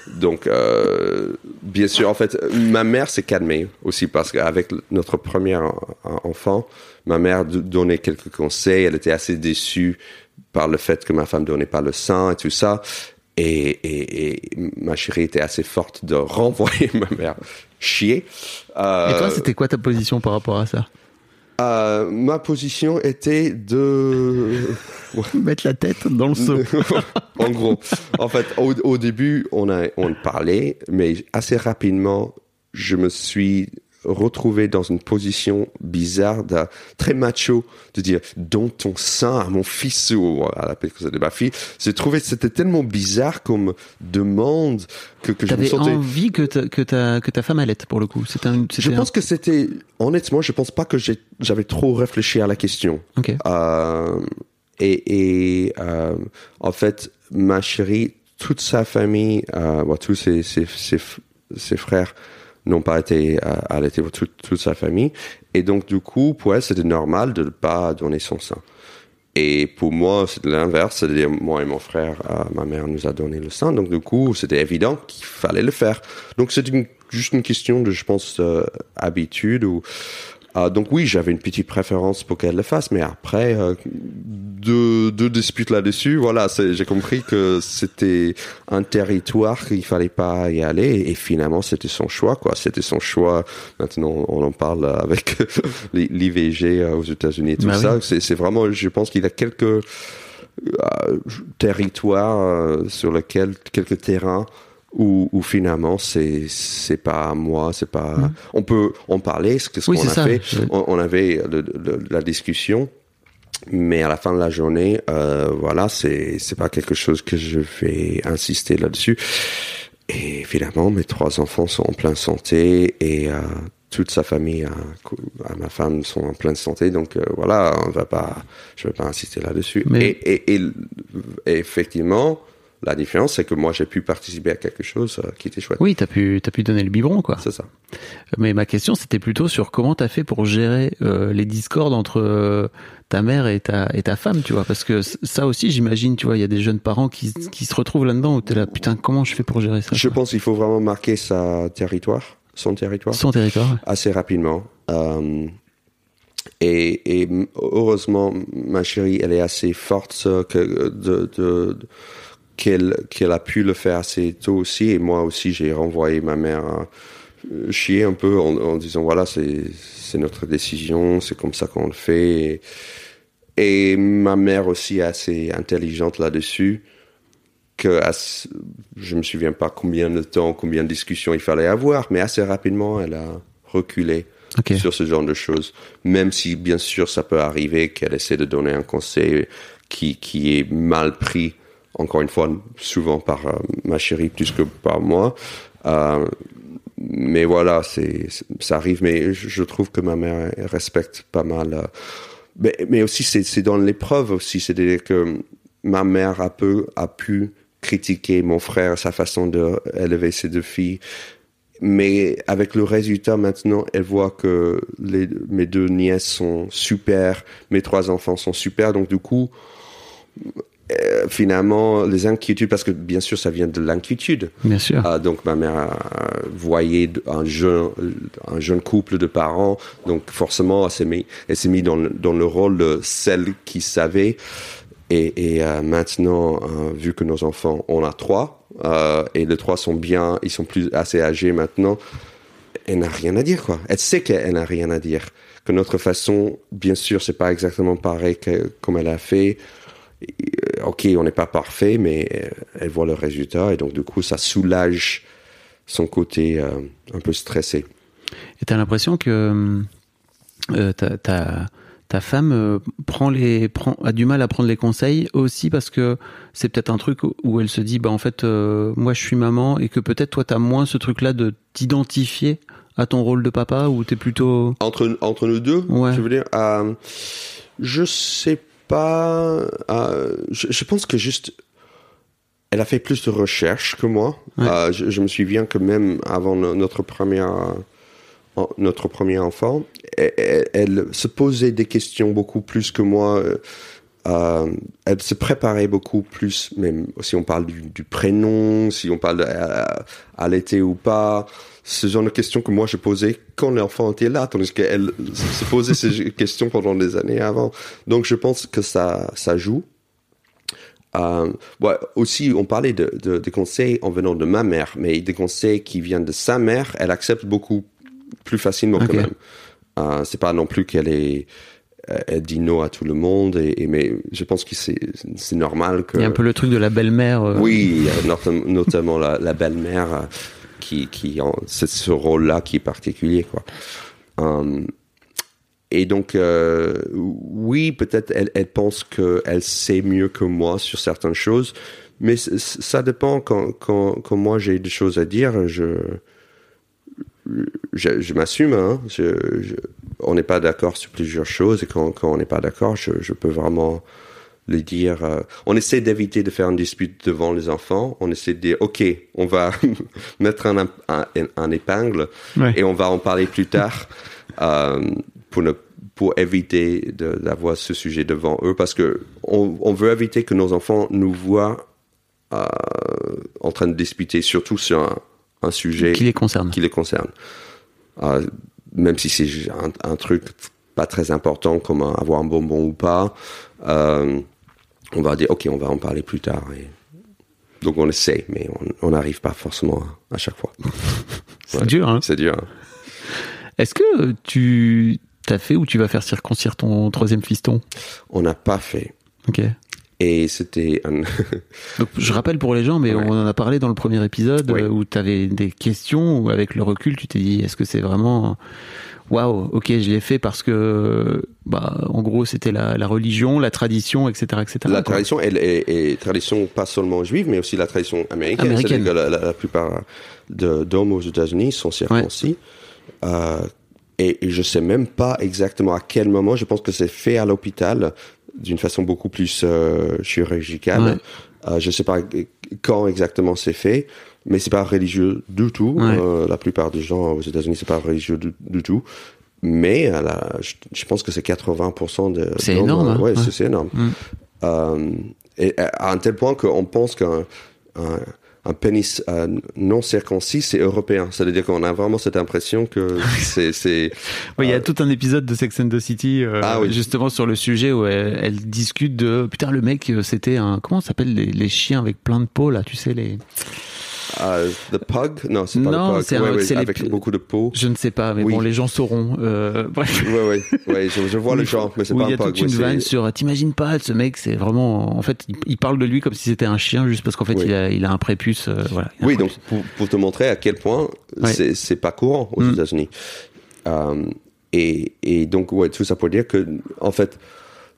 Donc euh, bien sûr, en fait, ma mère s'est calmée aussi parce qu'avec notre premier en- enfant, ma mère donnait quelques conseils. Elle était assez déçue par le fait que ma femme donnait pas le sein et tout ça. Et, et, et ma chérie était assez forte de renvoyer ma mère chier. Euh, Et toi, c'était quoi ta position par rapport à ça? Euh, ma position était de mettre la tête dans le seau. en gros, en fait, au, au, début, on a on parlait, mais assez rapidement, je me suis retrouvé dans une position bizarre, de, très macho, de dire dans ton sein à mon fils ou à la que de ma fille. J'ai trouvé c'était tellement bizarre comme demande que, que je me sentais. envie que ta, que ta que ta femme allait pour le coup. Un, Je pense que c'était honnêtement, je pense pas que j'avais trop réfléchi à la question. Okay. Euh, et, et euh, en fait, ma chérie, toute sa famille, euh, bon, tous ses, ses, ses, ses frères n'ont pas été euh, allaités pour toute, sa famille. Et donc, du coup, pour elle, c'était normal de ne pas donner son sein. Et pour moi, c'est l'inverse, c'est-à-dire moi et mon frère, euh, ma mère nous a donné le sein, donc du coup, c'était évident qu'il fallait le faire. Donc c'est juste une question de, je pense, euh, habitude ou euh, donc oui, j'avais une petite préférence pour qu'elle le fasse, mais après euh, deux, deux disputes là-dessus, voilà, j'ai compris que c'était un territoire qu'il fallait pas y aller, et finalement c'était son choix, quoi. C'était son choix. Maintenant, on en parle avec l'IVG euh, aux États-Unis et tout bah ça. Oui. C'est vraiment, je pense qu'il y a quelques euh, territoires sur lesquels, quelques terrains ou finalement c'est c'est pas moi c'est pas mmh. on peut en parler ce ce oui, qu'on a ça. fait on, on, avait le, le, la discussion mais à la fin de la journée euh, voilà c'est c'est pas quelque chose que je vais insister là-dessus et finalement mes trois enfants sont en pleine santé et euh, toute sa famille à, à, ma femme sont en pleine santé donc euh, voilà on va pas je vais pas insister là-dessus mais... et, et, et, et effectivement la différence, c'est que moi, j'ai pu participer à quelque chose euh, qui était chouette. Oui, t'as pu, as pu donner le biberon, quoi. C'est ça. Mais ma question, c'était plutôt sur comment t'as fait pour gérer euh, les discordes entre euh, ta mère et ta, et ta femme, tu vois. Parce que ça aussi, j'imagine, tu vois, il y a des jeunes parents qui, qui se retrouvent là-dedans où t'es là, putain, comment je fais pour gérer ça Je quoi pense qu'il faut vraiment marquer sa territoire, son territoire. Son territoire. Assez rapidement. Euh, et, et, heureusement, ma chérie, elle est assez forte que de, de, de qu'elle a pu le faire assez tôt aussi. Et moi aussi j'ai renvoyé ma mère euh, chier un peu en, en disant voilà c'est c'est notre décision c'est comme ça qu'on le fait. Et, et, ma mère aussi est assez intelligente là-dessus que je me souviens pas combien de temps combien de discussions il fallait avoir mais assez rapidement elle a reculé okay. sur ce genre de choses. Même si bien sûr ça peut arriver qu'elle essaie de donner un conseil qui qui est mal pris encore une fois, souvent par euh, ma chérie plus que par moi. Euh, mais voilà, c'est, ça arrive. Mais je, trouve que ma mère respecte pas mal. Euh, mais, aussi, c'est, dans l'épreuve aussi. C'est-à-dire que ma mère a, peu, a pu critiquer mon frère, sa façon d'élever ses deux filles. Mais avec le résultat maintenant, elle voit que mes deux nièces sont super, mes trois enfants sont super. Donc du coup, euh, finalement les inquiétudes parce que bien sûr ça vient de l'inquiétude. Bien sûr. Euh, donc ma mère euh, voyait un jeune un jeune couple de parents donc forcément elle s'est mis elle s'est mis dans le, dans le rôle de celle qui savait. Et, et euh, maintenant vu que nos enfants on a trois et les trois sont bien ils sont plus assez âgés maintenant elle n'a rien à dire quoi. Elle sait qu'elle n'a rien à dire. Que notre façon bien sûr c'est pas exactement pareil que comme elle a fait ok, on n'est pas parfait, mais elle voit le résultat et donc du coup, ça soulage son côté euh, un peu stressé. Et tu as l'impression que euh, ta, ta, ta, femme euh, prend les, prend, a du mal à prendre les conseils aussi parce que c'est peut-être un truc où elle se dit, bah en fait, euh, moi je suis maman et que peut-être toi tu as moins ce truc-là de t'identifier à ton rôle de papa ou tu es plutôt. Entre, entre nous deux, ouais. je veux dire, euh, je sais pas pas. Euh, je, je, pense que juste. Elle a fait plus de recherches que moi. Ouais. Euh, je, je, me souviens que même avant notre première, notre premier enfant, elle, elle, se posait des questions beaucoup plus que moi. Euh, elle se préparait beaucoup plus, même si on parle du, du prénom, si on parle à l'été ou pas, ce genre de questions que moi je posais quand l'enfant était là, tandis qu'elle se posait ces questions pendant des années avant. Donc je pense que ça, ça joue. Euh, ouais, aussi, on parlait de, de, de, conseils en venant de ma mère, mais des conseils qui viennent de sa mère, elle accepte beaucoup plus facilement okay. quand même. Euh, c'est pas non plus qu'elle est elle dit non à tout le monde et, mais je pense que c'est c'est normal que il y a un peu le truc de la belle-mère euh. oui notamment la, la belle-mère euh, qui qui c'est ce rôle là qui est particulier quoi um, et donc euh, oui peut-être elle, elle pense que elle sait mieux que moi sur certaines choses mais ça dépend quand quand quand moi j'ai des choses à dire je je, m'assume. Hein. On n'est pas d'accord sur plusieurs choses et quand, quand on n'est pas d'accord, je, je, peux vraiment le dire. Euh, on essaie d'éviter de faire une dispute devant les enfants. On essaie de dire, OK, on va mettre un, un, un épingle ouais. et on va en parler plus tard euh, pour ne pour éviter d'avoir ce sujet devant eux parce que on, on, veut éviter que nos enfants nous voient euh, en train de disputer, surtout sur un, un sujet qui les concerne. Qui les concerne. Même si c'est un, un, truc pas très important comme avoir un bonbon ou pas, on va dire ok, on va en parler plus tard. Et... Donc on essaie, mais on n'arrive pas forcément à, à chaque fois. c'est ouais, dur, hein C'est dur. Hein. Est-ce que tu t'as fait ou tu vas faire circoncire ton troisième fiston? On n'a pas fait. Ok. Et c'était un... Donc, je rappelle pour les gens, mais ouais. on en a parlé dans le premier épisode Oui. où tu avais des questions où avec le recul, tu t'es dit est-ce que c'est vraiment waouh, ok, je l'ai fait parce que, bah, en gros, c'était la, la, religion, la tradition, etc., etc. La quoi. tradition elle est, est, tradition pas seulement juive, mais aussi la tradition américaine. Américaine. Que la, la, la, plupart d'hommes aux États-Unis sont circoncis. Ouais. Euh, et, et je sais même pas exactement à quel moment. Je pense que c'est fait à l'hôpital d'une façon beaucoup plus euh, chirurgicale. Ouais. Euh, je sais pas quand exactement c'est fait, mais c'est pas religieux du tout. Ouais. Euh, la plupart des gens aux États-Unis c'est pas religieux du, du tout. Mais la, je, je, pense que c'est 80% de. C'est énorme. Hein? Ouais, ouais. c'est énorme. Mm. et à un tel point qu'on pense qu'un un, un pénis euh, non circoncis, c'est européen. C'est-à-dire qu'on a vraiment cette impression que c'est. oui, il y a tout un épisode de Sex and the City euh, ah, oui. justement sur le sujet où elle, elle discute de putain le mec c'était un comment s'appelle les, les, chiens avec plein de peau là, tu sais les. Uh, the pug? Non, c'est pas non, le pug. Ouais, ouais, avec les... beaucoup de peau. Je ne sais pas, mais oui. bon, les gens sauront. Euh, bref. Ouais, ouais, ouais, je, je vois le genre, mais c'est pas un pug. Il y a toute une vanne sur. T'imagines pas, ce mec, c'est vraiment. En fait, il, il, parle de lui comme si c'était un chien, juste parce qu'en fait, il, a, il a un prépuce. Euh, voilà. Oui, donc pour, pour, te montrer à quel point c'est pas courant aux mm. États-Unis. Um, et, et donc, ouais, tout ça pour dire que, en fait,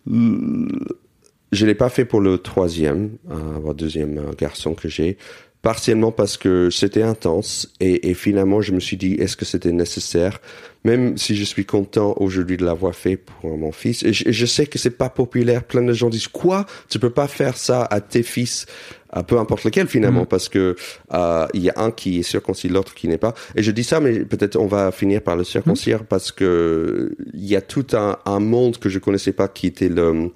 je l'ai pas fait pour le troisième, euh, deuxième garçon que j'ai partiellement parce que c'était intense et, et, finalement je me suis dit est-ce que c'était nécessaire? Même si je suis content aujourd'hui de l'avoir fait pour mon fils et je, je sais que c'est pas populaire plein de gens disent quoi? Tu peux pas faire ça à tes fils à peu importe lequel finalement mmh. parce que euh, il y a un qui est circoncis l'autre qui n'est pas et je dis ça mais peut-être on va finir par le circoncire mmh. parce que il y a tout un, un monde que je connaissais pas qui était le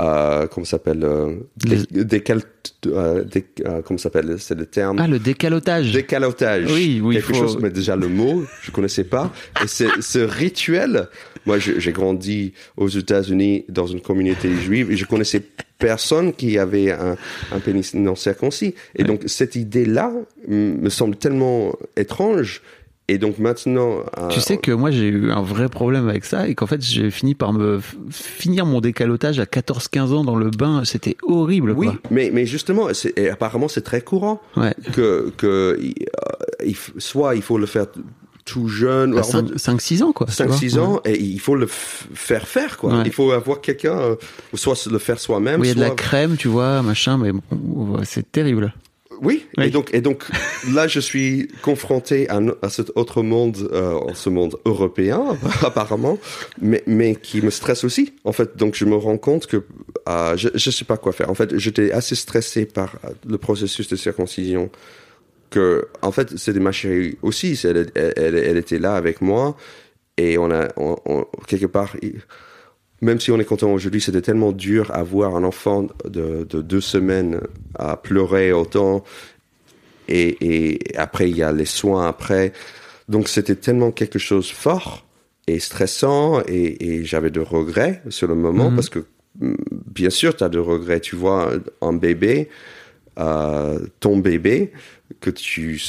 euh, comment s'appelle euh, dé, décal, euh, dé, comment s'appelle c'est le terme ah le décalotage. Décalotage. Oui oui quelque faut... chose mais déjà le mot je connaissais pas. Et ce rituel moi j'ai grandi aux États-Unis dans une communauté juive et je connaissais personne qui avait un, un pénis non circoncis. Et ouais. donc cette idée là me semble tellement étrange et donc maintenant, euh, tu sais que moi j'ai eu un vrai problème avec ça et qu'en fait j'ai fini par me finir mon décalotage à 14-15 ans dans le bain. C'était horrible. Oui, quoi. mais mais justement, et apparemment c'est très courant ouais. que que euh, soit il faut le faire tout jeune. 5-6 ans, quoi. 5-6 ans, ouais. et il faut le faire faire, quoi. Ouais. Il faut avoir quelqu'un, euh, soit le faire soi-même. Oui, il y a soit... de la crème, tu vois, machin, mais bon, c'est terrible. Oui, oui, et donc et donc là je suis confronté à, à cet autre monde, euh, ce monde européen apparemment, mais mais qui me stresse aussi. En fait, donc je me rends compte que euh, je je sais pas quoi faire. En fait, j'étais assez stressé par le processus de circoncision. Que en fait c'était ma chérie aussi. Elle, elle, elle, elle, était là avec moi et on a on, on, quelque part même si on est content aujourd'hui, c'était tellement dur à voir un enfant de, de, deux semaines à pleurer autant. Et, et après, il y a les soins après. Donc, c'était tellement quelque chose fort et stressant. Et, et j'avais de regrets sur le moment mmh. parce que, bien sûr, tu as de regrets. Tu vois un bébé, euh, ton bébé, que tu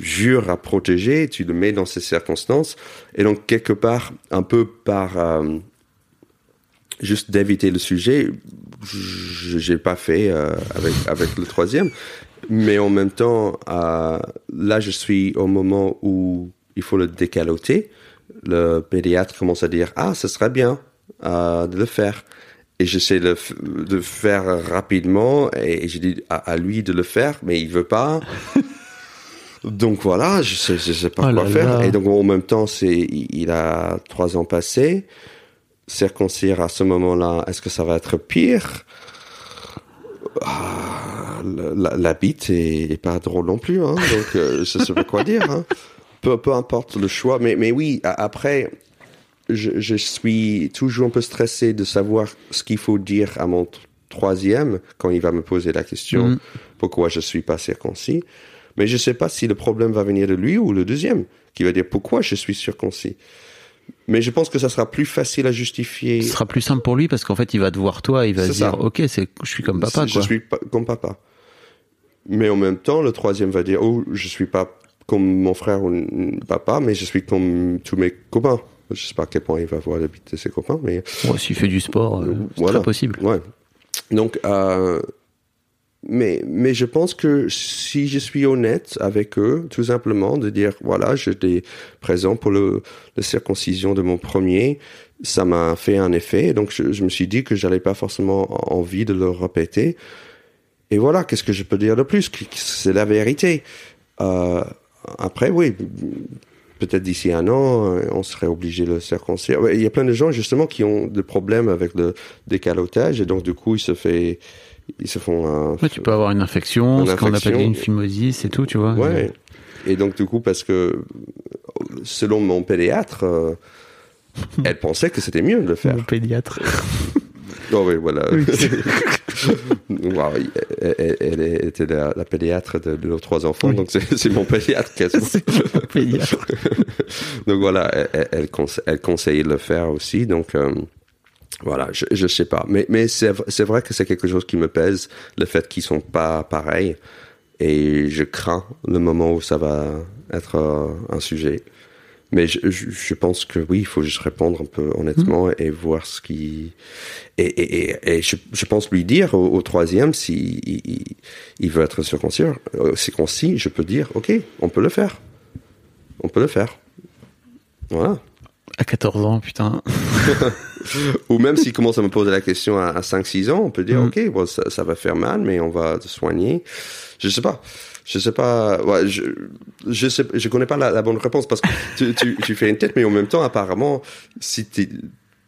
jures à protéger, tu le mets dans ces circonstances. Et donc, quelque part, un peu par euh, juste d'éviter le sujet, j'ai pas fait euh, avec, avec le troisième. Mais en même temps, euh, là, je suis au moment où il faut le décaloter. Le pédiatre commence à dire Ah, ce serait bien de le faire. Et j'essaie de, de faire rapidement et, j'ai dit à, lui de le faire, mais il veut pas. donc voilà, je sais, je sais pas oh quoi faire. Et donc en même temps, c'est, il a trois ans passés. Circoncire à ce moment-là, est-ce que ça va être pire? Ah, la, la, bite est, pas drôle non plus, hein, donc euh, je sais pas quoi dire. Hein. Peu, peu importe le choix, mais, mais oui, après, je, suis toujours un peu stressé de savoir ce qu'il faut dire à mon troisième quand il va me poser la question mm. pourquoi je suis pas circoncis. Mais je sais pas si le problème va venir de lui ou le deuxième qui va dire pourquoi je suis circoncis. Mais je pense que ça sera plus facile à justifier. Ce sera plus simple pour lui parce qu'en fait, il va te voir toi, il va se dire, ok, c'est, je suis comme papa. Quoi. Je suis comme papa. Mais en même temps, le troisième va dire, oh, je suis pas comme mon frère ou papa, mais je suis comme tous mes copains. Je sais pas à quel point il va voir l'habitude de ses copains, mais. s'il fait du sport, euh, c'est très possible. Ouais. Donc, euh, mais, mais je pense que si je suis honnête avec eux, tout simplement, de dire, voilà, j'étais présent pour le, la circoncision de mon premier, ça m'a fait un effet. Donc, je, me suis dit que j'allais pas forcément envie de le répéter. Et voilà, qu'est-ce que je peux dire de plus? C'est la vérité. Euh, après, oui, peut-être d'ici un an, on serait obligé de le circoncire. Il y a plein de gens justement qui ont des problèmes avec le décalotage et donc du coup ils se fait ils se font un, tu peux avoir une infection, ce qu'on appelle une phimosis et tout, tu vois. Ouais. Et donc du coup parce que selon mon pédiatre, euh, elle pensait que c'était mieux de le faire. Mon pédiatre. Oh oui, voilà. elle, était la, pédiatre de, nos trois enfants, donc c'est mon pédiatre quasiment. mon pédiatre. donc voilà, elle, elle, conseille de le faire aussi, donc euh, voilà, je, je sais pas. Mais, mais c'est vrai que c'est quelque chose qui me pèse, le fait qu'ils sont pas pareils, et je crains le moment où ça va être euh, un sujet. Mais je, je, pense que oui, il faut juste répondre un peu honnêtement mmh. et voir ce qui. Et, et, et, je, je, pense lui dire au, troisième, si il, veut être circoncis, euh, circoncis, je peux dire, ok, on peut le faire. On peut le faire. Voilà. À 14 ans, putain. Ou même s'il commence à me poser la question à, 5-6 ans, on peut dire, mmh. ok, bon, ça, ça, va faire mal, mais on va te soigner. Je sais pas je sais pas, ouais, je, je sais, je connais pas la, la bonne réponse parce que tu, tu, tu, fais une tête, mais en même temps, apparemment, si tu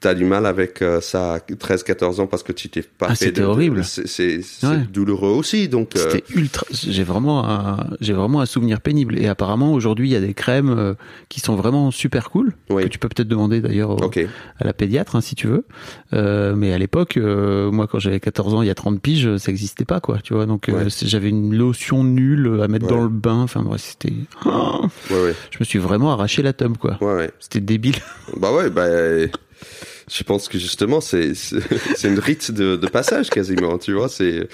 t'as du mal avec euh, ça à 13 14 ans parce que tu t'es pas ah, c'était horrible. c'est douloureux aussi donc euh, c'était ultra j'ai vraiment un j'ai vraiment un souvenir pénible. Et apparemment aujourd'hui il y a des crèmes euh, qui sont vraiment super cool que tu peux peut-être demander d'ailleurs à la pédiatre hein, si tu veux. Mais à l'époque moi quand j'avais 14 ans il y a 30 piges ça existait pas quoi tu vois. Donc j'avais une lotion nulle à mettre dans le bain. Enfin c'était je me suis vraiment arraché la tome quoi. C'était débile. Bah ouais bah je pense que justement, c'est c'est une rite de, de, passage quasiment, tu vois. C'est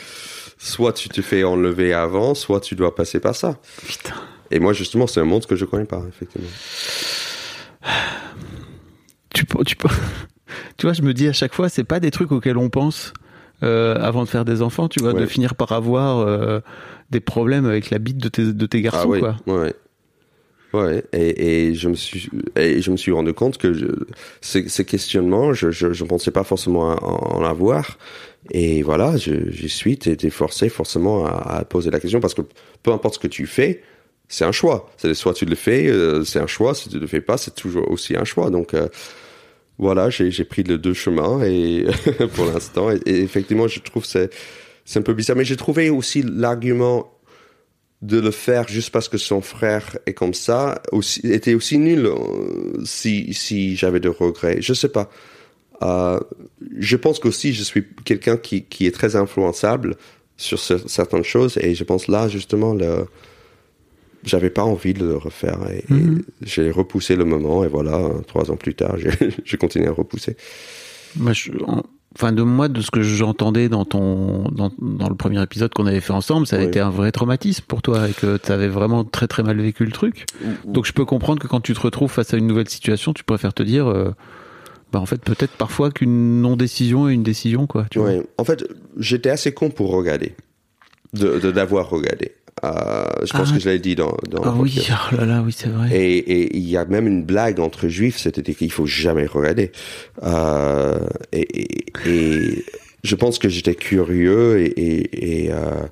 soit tu te fais enlever avant, soit tu dois passer par ça. Putain. Et moi, justement, c'est un monde que je connais pas, effectivement. Tu tu tu vois, je me dis à chaque fois, c'est pas des trucs auxquels on pense. Euh, avant de faire des enfants, tu vois, de finir par avoir euh, des problèmes avec la bite de tes, de tes garçons, ah, oui. quoi. Ouais. Ouais, et, et, je me suis et je me suis rendu compte que je, ces, ces, questionnements, je, je je pensais pas forcément en, avoir, et voilà, j'y suis, t'es forcé forcément à, à, poser la question parce que peu importe ce que tu fais, c'est un choix. C'est soit tu le fais, euh, c'est un choix. Si tu le fais pas, c'est toujours aussi un choix. Donc euh, voilà, j'ai pris les deux chemins et pour l'instant, et, et, effectivement, je trouve c'est c'est un peu bizarre, mais j'ai trouvé aussi l'argument de le faire juste parce que son frère est comme ça aussi, était aussi nul euh, si, si j'avais de regrets. Je sais pas. Euh, je pense qu'aussi je suis quelqu'un qui, qui est très influençable sur certaines choses et je pense là justement le j'avais pas envie de le refaire et, mhm. j'ai repoussé le moment et voilà trois ans plus tard j'ai continué à repousser. Je, enfin de moi, de ce que j'entendais dans ton dans, dans le premier épisode qu'on avait fait ensemble, ça a Oui. été un vrai traumatisme pour toi et que tu avais vraiment très très mal vécu le truc. Donc je peux comprendre que quand tu te retrouves face à une nouvelle situation, tu préfères te dire, euh, bah en fait peut-être parfois qu'une non décision est une décision quoi. Tu vois. Ouais. En fait, j'étais assez con pour regarder, de de- d'avoir regardé. Euh, je pense Ah. que je l'ai dit dans, dans Ah oui, oh là là, oui c'est vrai. Et il y a même une blague entre juifs, c'était qu'il faut jamais regarder. Euh, et, et, et je pense que j'étais curieux et, et, et euh,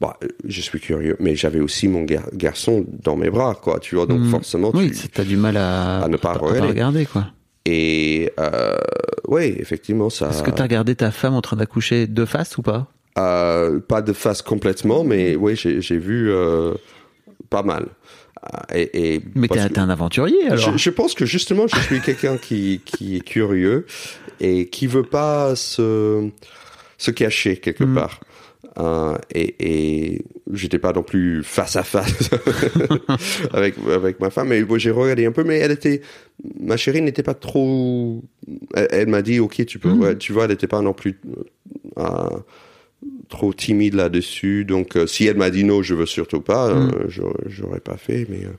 bon, je suis curieux, mais j'avais aussi mon gar- garçon dans mes bras, quoi. Tu vois, donc Mm. forcément, oui, tu, t'as du mal à, à ne pas regarder. regarder quoi. et euh, oui, effectivement, ça. Est-ce que t'as regardé ta femme en train d'accoucher de face ou pas? Euh, pas de face complètement, mais oui, j'ai vu euh, pas mal. Euh, Et, et Mais t'es un aventurier alors. je, je pense que justement, je suis quelqu'un qui, qui est curieux et qui veut pas se, se cacher quelque Mm. part. Euh, et et j'étais pas non plus face à face avec avec ma femme mais bon, j'ai regardé un peu mais elle était ma chérie n'était pas trop elle, elle m'a dit ok tu peux Mm. ouais, tu vois elle était pas non plus euh, trop timide là-dessus donc euh, si elle m'a dit non je veux surtout pas euh, Mm. j'aurais- j'aurais pas fait mais euh,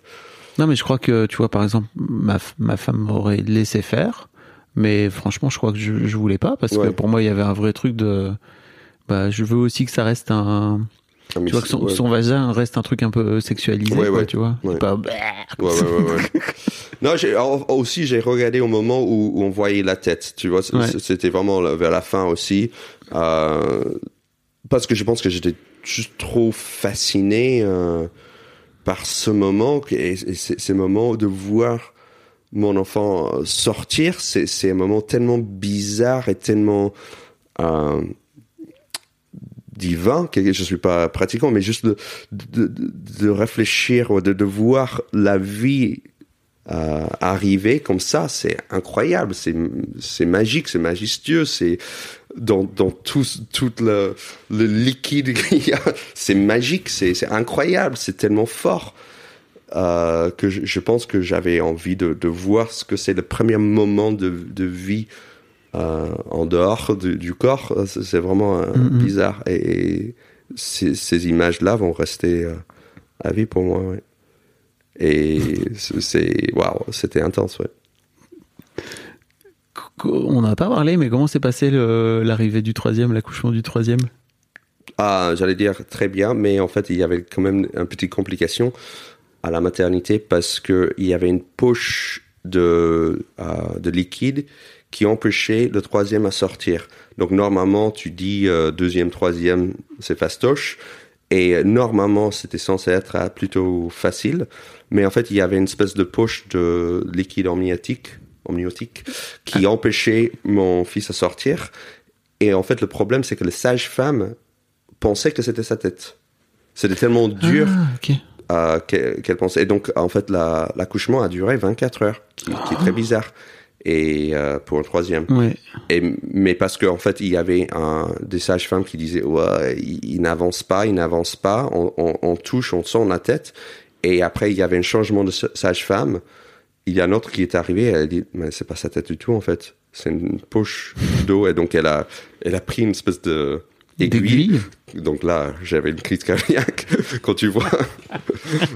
Non, mais je crois que, tu vois, par exemple, ma, ma femme m'aurait laissé faire, mais franchement, je crois que je, je voulais pas, parce que pour moi, il y avait un vrai truc de, bah, je veux aussi que ça reste un, ah, tu vois, que son, ouais. son vagin reste un truc un peu sexualisé, Ouais, quoi, tu vois. Pas, bah, Ouais, ouais, ouais, ouais. non, aussi, j'ai regardé au moment où, où on voyait la tête, tu vois. C'était vraiment vers la fin aussi. Euh, parce que je pense que j'étais juste trop fasciné euh, par ce moment et, et ces, moments de voir mon enfant sortir. C'est, un moment tellement bizarre et tellement euh, divin que je suis pas pratiquant, mais juste de, de, de- réfléchir, de, de voir la vie euh, arriver comme ça, c'est incroyable, c'est magique, c'est majestueux, c'est dans dans tout tout le le liquide qu'il y a, c'est magique, c'est incroyable, c'est tellement fort. Euh, que je, je pense que j'avais envie de, de voir ce que c'est le premier moment de, de vie euh, en dehors du, du corps. C'est vraiment euh, Mhm. bizarre. Et, et ces, ces images-là vont rester à vie pour moi. ouais. Et c'est- c'est waouh, c'était intense. Ouais. On n'a pas parlé, mais comment s'est passé l'arrivée du troisième, l'accouchement du troisième? Ah, j'allais dire très bien, mais en fait, il y avait quand même une petite complication à la maternité parce que il y avait une poche de, euh, de liquide qui empêchait le troisième à sortir. Donc normalement, tu dis euh, deuxième, troisième, c'est fastoche. Et euh, normalement, c'était censé être plutôt facile. Mais en fait, il y avait une espèce de poche de liquide amniotique, amniotique qui empêchait mon fils à sortir. Et en fait, le problème, c'est que les sages-femmes pensaient que c'était sa tête. C'était tellement dur Ah, ok. euh, qu'elle pensait. Et donc, en fait, la- l'accouchement a duré 24 heures, qui, qui est très bizarre. Et euh, pour un troisième. Ouais. Et, mais parce qu'en fait, il y avait un, des sages-femmes qui disaient, ouais, il, il n'avance pas, il n'avance pas, on, on, on touche, on sent la tête. Et après, il y avait un changement de sa- sage-femme. Il y a un autre qui est arrivé, elle a dit, mais c'est pas sa tête du tout, en fait. C'est une poche d'eau. Et donc, elle a, elle a pris une espèce de aiguille. D'aiguille Donc là, j'avais une crise cardiaque quand tu vois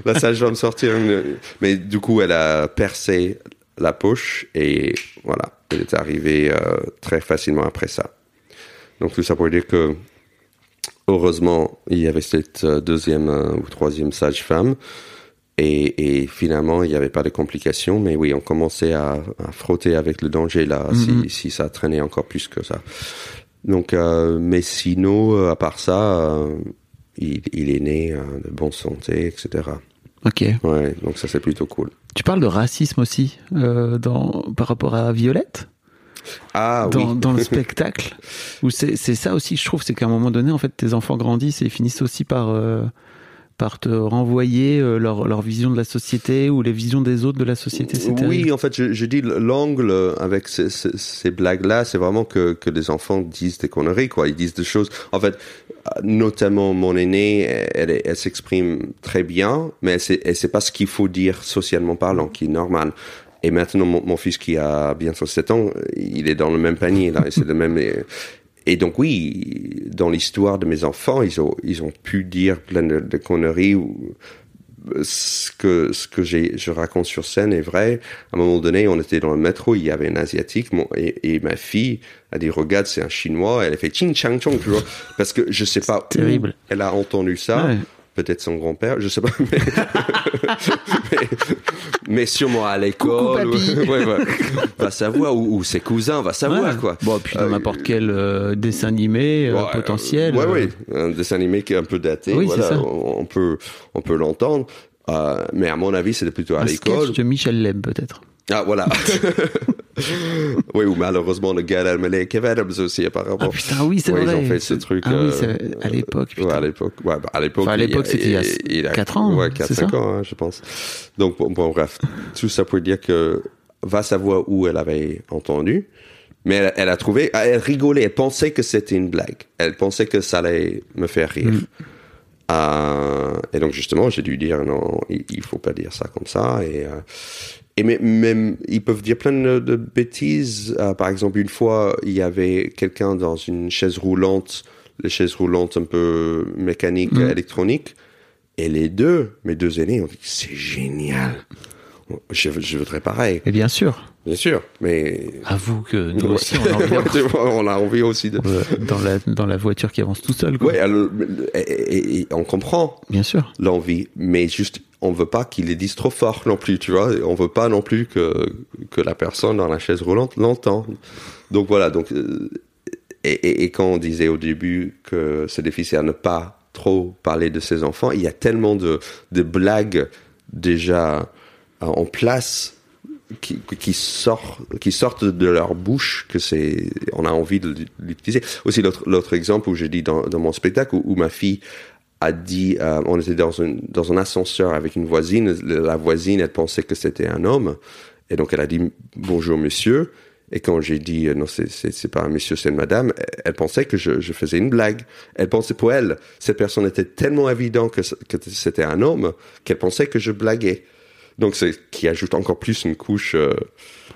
la sage-femme sortir. Une... Mais du coup, elle a percé la poche et voilà, elle est arrivée euh, très facilement après ça. Donc tout ça pour dire que heureusement, il y avait cette euh, deuxième euh, ou troisième sage-femme. Et, et finalement, il n'y avait pas de complications, mais oui, on commençait à, à frotter avec le danger là, Mhm. si, si ça traînait encore plus que ça. Donc, euh, mais sinon, euh, à part ça, euh, il, il est né euh, de bonne santé, etc. Ok. Ouais, donc ça c'est plutôt cool. Tu parles de racisme aussi dans, par rapport à Violette? Ah dans, oui. dans le spectacle? Où c'est ça aussi je trouve, c'est qu'à un moment donné, en fait, tes enfants grandissent et finissent aussi par par te renvoyer euh, leur leur vision de la société ou les visions des autres de la société. C'est Oui, en fait, je, je dis l'angle avec ces, ces, ces blagues-là, c'est vraiment que, que les enfants disent des conneries, quoi. Ils disent des choses. En fait, notamment mon aînée, elle, elle, elle s'exprime très bien, mais sait pas ce qu'il faut dire socialement parlant, qui est normal. Et maintenant, mon, mon fils qui a bientôt 7 ans, il est dans le même panier, là. et c'est le même. Et, et donc, oui, dans l'histoire de mes enfants, ils ont, ils ont pu dire plein de, de conneries ou ce que ce que je raconte sur scène est vrai. À un moment donné, on était dans le métro, il y avait un asiatique, mon, et, et, ma fille a dit regarde, c'est un chinois. Elle a fait ching chang chong, tu vois, parce que je sais pas terrible. où elle a entendu ça. Ouais. Peut-être son grand-père, je sais pas, mais, mais, mais sûrement à l'école. Coucou, papy. Ouais, ouais. Va savoir, ou, ou ses cousins, va savoir Ouais. quoi. Bon, puis dans Euh, n'importe quel euh, dessin animé euh, Ouais, potentiel. Ouais, euh, ouais, un dessin animé qui est un peu daté. Oui, voilà, c'est ça. On, on peut, on peut l'entendre. Euh, mais à mon avis, c'était plutôt à un l'école. sketch de Michel Leb peut-être. Ah, voilà. oui, ou malheureusement, le gars d'Almelé et Kev Adams aussi, apparemment. Ah putain, oui, c'est Ouais, vrai. Ils ont fait ce truc. Ah oui, euh, à l'époque. Ouais, à l'époque. Ouais, bah, à l'époque. Enfin, c'était il y a il a- quatre ans, Ouais, c'est 4-5 ça ans, hein, je pense. Donc, bon, bon, bref. Tout ça pour dire que va savoir où elle avait entendu. Mais elle, elle a trouvé, ah, elle rigolait, elle pensait que c'était une blague. Elle pensait que ça allait me faire rire. Mm. Euh, et donc justement, j'ai dû dire non, il, il faut pas dire ça comme ça. Et, euh, et même, ils peuvent dire plein de, de bêtises. Euh, par exemple, une fois, il y avait quelqu'un dans une chaise roulante, les chaises roulantes un peu mécaniques, Mm. électroniques. Et les deux, mes deux aînés, ont dit c'est génial. Je, je voudrais pareil, Et bien sûr. bien sûr. Mais Avoue que nous aussi, on a envie d'avoir- on a envie aussi de. dans la dans la voiture qui avance tout seul. Quoi. Ouais, alors, et- et- et on comprend. Bien sûr. l'envie, mais juste on veut pas qu'ils les disent trop fort non plus, tu vois. On veut pas non plus que que la personne dans la chaise roulante l'entende. Donc voilà. Donc euh, et, quand on disait au début que c'est difficile à ne pas trop parler de ses enfants, il y a tellement de de blagues déjà en place qui, qui sortent de leur bouche que c'est on a envie de l'utiliser. Aussi l'autre exemple où j'ai dit dans, mon spectacle où, ma fille a dit euh, on était dans un ascenseur avec une voisine la voisine elle pensait que c'était un homme. Et donc elle a dit bonjour monsieur. Et quand j'ai dit euh, non c'est pas un monsieur c'est une madame elle, pensait que je, je faisais une blague. Elle pensait pour elle cette personne était tellement évident que, que c'était un homme qu'elle pensait que je blaguais donc c'est qui ajoute encore plus une couche euh,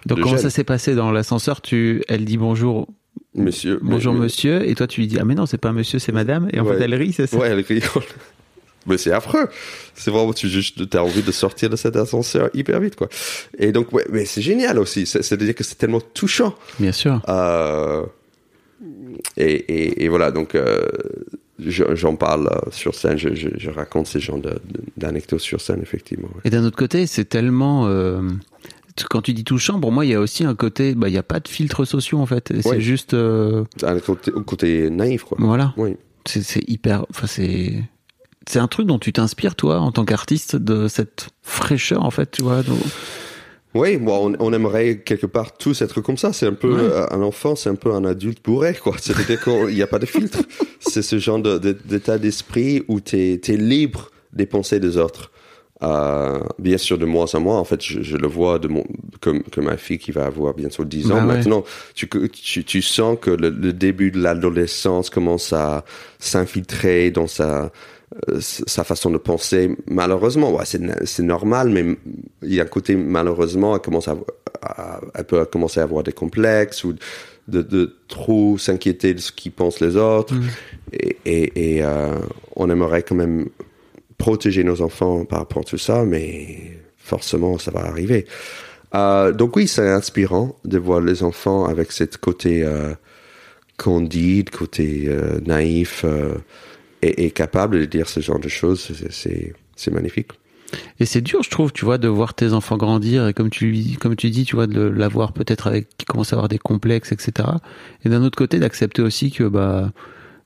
Donc de comment ça s'est passé dans l'ascenseur? Tu, elle dit bonjour, monsieur bonjour mais- monsieur, et toi tu lui dis ah mais non c'est pas monsieur c'est madame, et en Ouais. fait elle rit c'est ça? Ouais, elle rigole. Mais c'est affreux. C'est vraiment, tu juste, as envie de sortir de cet ascenseur hyper vite, quoi. Et donc, ouais, mais c'est génial aussi. C'est- C'est-à-dire que c'est tellement touchant. Bien sûr. Euh, et, et, et voilà, donc, euh, j'en parle euh, sur scène, je, je, je raconte ces genres d'anecdotes sur scène, effectivement. Et d'un autre côté c'est tellement euh, quand tu dis touchant, pour moi il y a aussi un côté bah il y a pas de filtres sociaux en fait, c'est juste euh, Un côté, naïf, quoi. voilà. Oui. C'est c'est hyper. Enfin, c'est. C'est un truc dont tu t'inspires, toi, en tant qu'artiste, de cette fraîcheur, en fait, tu vois. donc- Oui, bon, on, on aimerait quelque part tous être comme ça. C'est un peu Ouais. euh, un enfant, c'est un peu un adulte bourré, quoi. C'est-à-dire qu'il n'y a pas de filtre. c'est ce genre de- de- d'état d'esprit où tu es, libre des pensées des autres. Euh, bien sûr, de moins en moins, en fait, je, je le vois de mon, comme, que ma fille qui va avoir bientôt 10 ans Bah ouais. maintenant. Tu, tu, tu sens que le, le début de l'adolescence commence à s'infiltrer dans sa, sa façon de penser. Malheureusement, ouais, c'est normal, mais il y a un côté malheureusement, elle commence à, à- elle peut commencer à avoir des complexes ou de, de trop s'inquiéter de ce qu'ils pensent les autres. Et, et, et, euh, on aimerait quand même protéger nos enfants par rapport à tout ça, mais forcément, ça va arriver. Euh, donc oui, c'est inspirant de voir les enfants avec cette côté euh, candide, côté naïf euh, et, et capable de dire ce genre de choses. C'est- magnifique. Et c'est dur, je trouve, tu vois, de voir tes enfants grandir et comme tu comme tu dis, tu vois, de l'avoir peut-être avec, qui commence à avoir des complexes, etc. Et d'un autre côté, d'accepter aussi que, bah,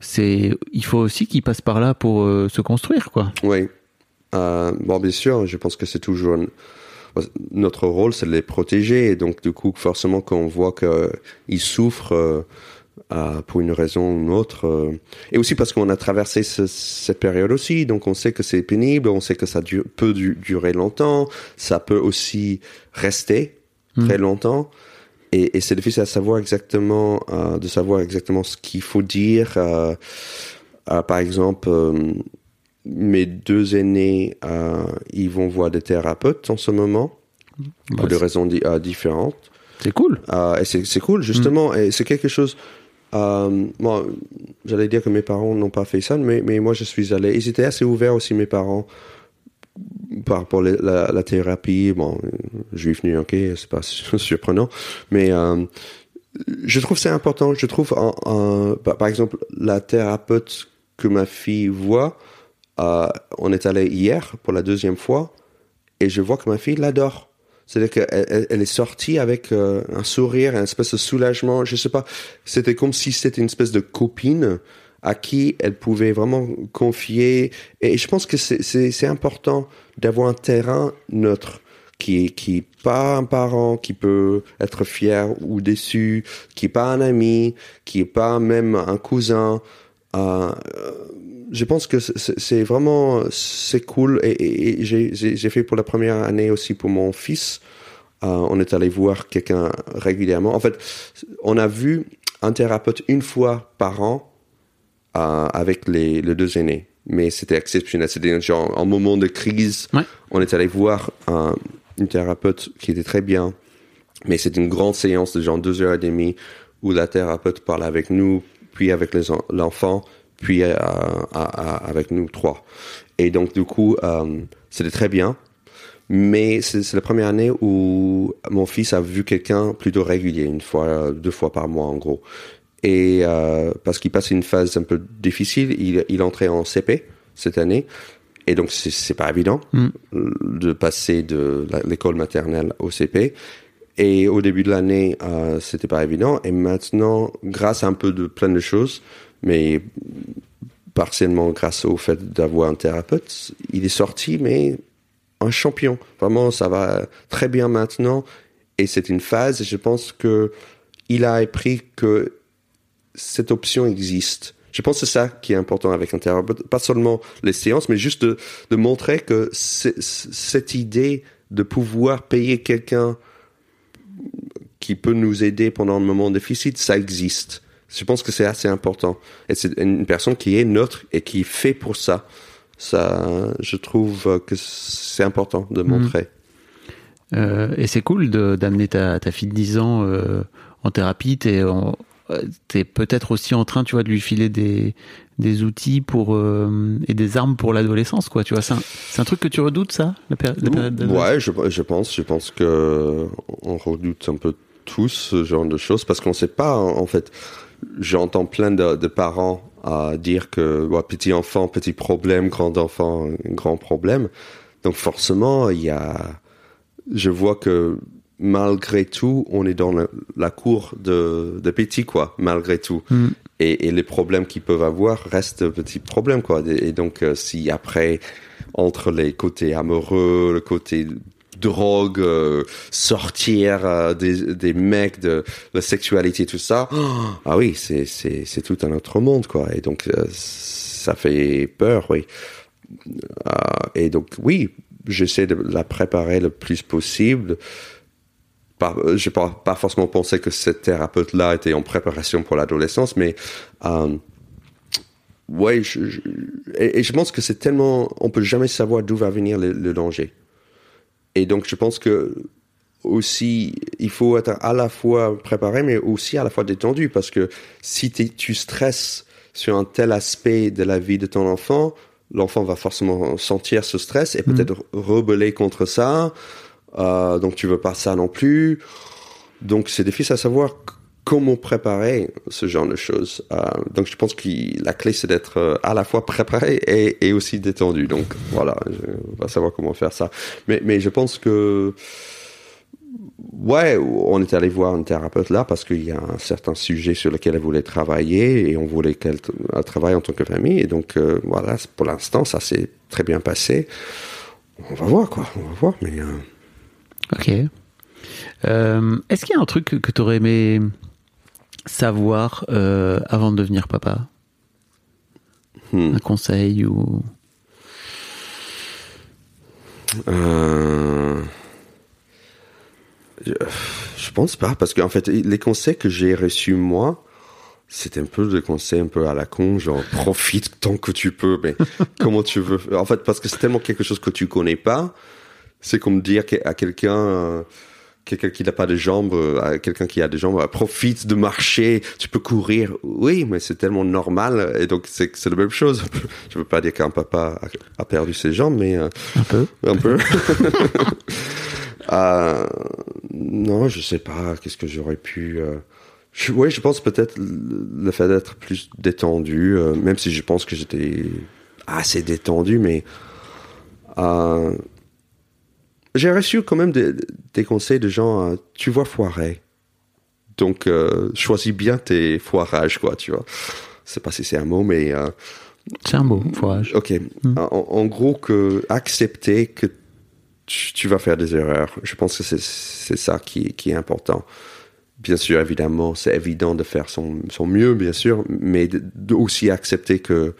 c'est, il faut aussi qu'ils passent par là pour euh, se construire, quoi. Oui. Euh, bon, bien sûr, je pense que c'est toujours notre rôle, c'est de les protéger. Et donc, du coup, forcément, quand on voit qu'ils souffrent euh, pour une raison ou une autre, euh, et aussi parce qu'on a traversé ce- cette période aussi, donc on sait que c'est pénible, on sait que ça dure- peut du- durer longtemps, ça peut aussi rester très longtemps. Et, et c'est difficile à savoir exactement, euh, de savoir exactement ce qu'il faut dire. par exemple, mes deux aînés, ils vont voir des thérapeutes en ce moment Bah, pour des c'est- raisons di- différentes. c'est cool. Et c'est c'est cool, justement. Et c'est quelque chose. Euh, moi, j'allais dire que mes parents n'ont pas fait ça, mais, mais moi, je suis allé. Ils étaient assez ouverts aussi, mes parents, par rapport à la, thérapie. Bon, juif new-yorkais, c'est pas surprenant. Mais euh, je trouve c'est important. Je trouve, par exemple, la thérapeute que ma fille voit, euh, on est allé hier pour la deuxième fois, et je vois que ma fille l'adore. C'est-à-dire qu'elle elle, elle est sortie avec euh, un sourire, un espèce de soulagement. Je sais pas. C'était comme si c'était une espèce de copine à qui elle pouvait vraiment confier. Et je pense que c'est- important d'avoir un terrain neutre qui est qui pas un parent qui peut être fier ou déçu, qui est pas un ami, qui est pas même un cousin. Euh, je pense que c'est vraiment c'est cool et, et- et j'ai- fait pour la première année aussi pour mon fils. Euh, on est allé voir quelqu'un régulièrement. En fait, on a vu un thérapeute une fois par an euh, avec les, les deux aînés. Mais c'était exceptionnel. C'était genre en moment de crise. Ouais. On est allé voir un, une thérapeute qui était très bien. Mais c'est une grande séance de genre deux heures et demie où la thérapeute parle avec nous, puis avec l'enfant, puis euh, à- à- avec nous trois. Et donc du coup, euh, c'était très bien. Mais c'est la première année où mon fils a vu quelqu'un plutôt régulier, une fois, deux fois par mois en gros. Et euh, parce qu'il passe une phase un peu difficile, il, il entrait en CP cette année. Et donc c'est pas évident Mm. de passer de l'école maternelle au CP. Et au début de l'année, euh, c'était pas évident. Et maintenant, grâce à un peu de plein de choses, mais partiellement grâce au fait d'avoir un thérapeute, il est sorti, mais un champion. Vraiment, ça va très bien maintenant. Et c'est une phase, et je pense que il a appris que cette option existe. Je pense que c'est ça qui est important avec un thérapeute. Pas seulement les séances, mais juste de, de montrer que cette idée de pouvoir payer quelqu'un qui peut nous aider pendant un moment difficile, ça existe. Je pense que c'est assez important. Et c'est une personne qui est neutre et qui fait pour ça. Ça, je trouve que c'est important de montrer. Euh, et c'est cool d'amener ta, ta fille de 10 ans euh, en thérapie. T'es t'es peut-être aussi en train, tu vois, de lui filer des, des outils pour euh, et des armes pour l'adolescence, quoi. Tu vois, c'est un, un truc que tu redoutes, ça, la, péri- la période Ouais, je, je pense, je pense que on redoute un peu tous ce genre de choses parce qu'on sait pas, en fait. J'entends plein de, de parents à dire que ouais, petit enfant, petit problème, grand enfant, grand problème. Donc forcément, il y a, je vois que malgré tout, on est dans la, la cour de, de petits, quoi, malgré tout. Mm. Et, et les problèmes qu'ils peuvent avoir restent petits problèmes, quoi. Et, et donc, euh, si après, entre les côtés amoureux, le côté drogue, euh, sortir euh, des, des mecs, de la sexualité, tout ça, ah oui, c'est, tout un autre monde, quoi. Et donc, euh, ça fait peur, oui. Et donc, oui, j'essaie de la préparer le plus possible. Je n'ai pas, forcément pensé que cette thérapeute-là était en préparation pour l'adolescence, mais ouais, je, je- et, je pense que c'est tellement, on peut jamais savoir d'où va venir le danger. Et donc, je pense que aussi, il faut être à la fois préparé, mais aussi à la fois détendu, parce que si tu stresses sur un tel aspect de la vie de ton enfant, l'enfant va forcément sentir ce stress et peut-être rebeller contre ça. Euh, donc, tu veux pas ça non plus. Donc, c'est difficile à savoir comment préparer ce genre de choses. Euh, donc, je pense que la clé, c'est d'être euh, à la fois préparé et, aussi détendu. Donc, voilà, on va savoir comment faire ça. Mais, mais je pense que, ouais, on est allé voir un thérapeute là parce qu'il y a un certain sujet sur lequel elle voulait travailler et on voulait qu'elle elle travaille en tant que famille. Et donc, euh, voilà, pour l'instant, ça s'est très bien passé. On va voir, quoi. On va voir, mais... euh, Ok. Euh, Est-ce qu'il y a un truc que, tu aurais aimé savoir euh, avant de devenir papa hmm. Un conseil ou Euh, Je, je pense pas, parce qu'en fait, les conseils que j'ai reçus moi, c'est un peu des conseils un peu à la con, genre profite tant que tu peux, mais comment tu veux. En fait, parce que c'est tellement quelque chose que tu connais pas, c'est comme dire à quelqu'un, euh, quelqu'un qui n'a pas de jambes, euh, à quelqu'un qui a des jambes, euh, profite de marcher, tu peux courir. Oui, mais c'est tellement normal, et donc c'est c'est la même chose. Je veux pas dire qu'un papa a, a perdu ses jambes, mais euh, Un peu. un peu. Euh, non, je sais pas. Qu'est-ce que j'aurais pu. Euh... Je, ouais, je pense peut-être le fait d'être plus détendu, même si je pense que j'étais assez détendu, mais euh, j'ai reçu quand même des, des conseils de gens. euh, tu vois foirer, donc euh, choisis bien tes foirages, quoi. Tu vois. Je sais pas si c'est un mot, mais euh, C'est un mot, foirage. Ok. En, en gros, que accepter que tu, tu vas faire des erreurs. Je pense que c'est c'est ça qui, qui est important. Bien sûr, évidemment, c'est évident de faire son, son mieux, bien sûr, mais de, de aussi accepter que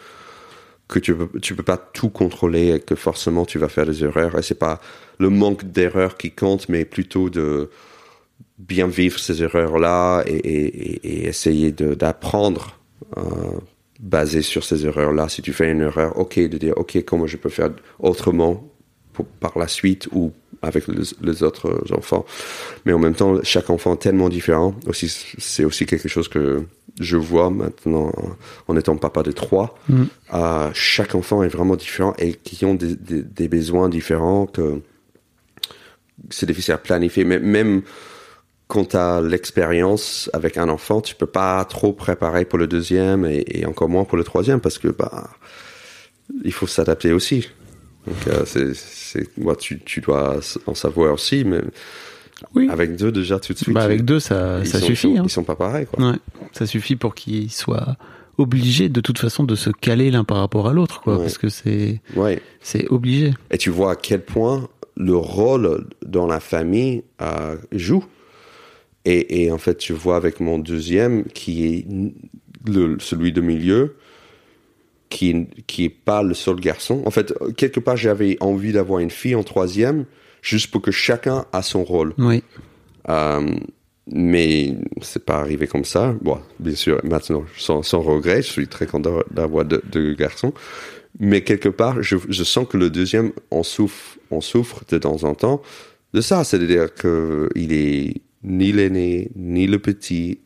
que tu peux, tu peux pas tout contrôler et que forcément tu vas faire des erreurs. Et c'est pas le manque d'erreurs qui compte, mais plutôt de bien vivre ces erreurs-là et, et, et- et essayer d'apprendre euh, basé sur ces erreurs-là. Si tu fais une erreur, ok, de dire ok, comment je peux faire autrement pour, par la suite ou avec les, les autres enfants. Mais en même temps, chaque enfant est tellement différent. Aussi, c'est aussi quelque chose que je vois maintenant en étant papa de trois. Euh, chaque enfant est vraiment différent et qui ont des, des, des besoins différents que c'est difficile à planifier. Mais même quand tu as l'expérience avec un enfant, tu peux pas trop préparer pour le deuxième et, et encore moins pour le troisième parce que bah il faut s'adapter aussi. Donc euh, c'est tu tu dois en savoir aussi mais Oui. avec deux déjà tout de suite. Bah, avec deux, ça, ça sont- suffit. Hein. ils sont pas pareils quoi. Ouais, ça suffit pour qu'ils soient obligés de toute façon de se caler l'un par rapport à l'autre, quoi, Ouais. parce que c'est c'est obligé. Et tu vois à quel point le rôle dans la famille euh, joue. Et, et en fait, tu vois avec mon deuxième, qui est le, celui de milieu, qui, qui est pas le seul garçon. En fait, quelque part, j'avais envie d'avoir une fille en troisième, juste pour que chacun a son rôle. Oui. Euh, mais c'est pas arrivé comme ça. Bon, bien sûr, maintenant, sans, sans regret, je suis très content d'avoir deux, deux garçons. Mais quelque part, je, je sens que le deuxième en souffre, en souffre de temps en temps de ça. C'est-à-dire que il est ni l'aîné, ni le petit,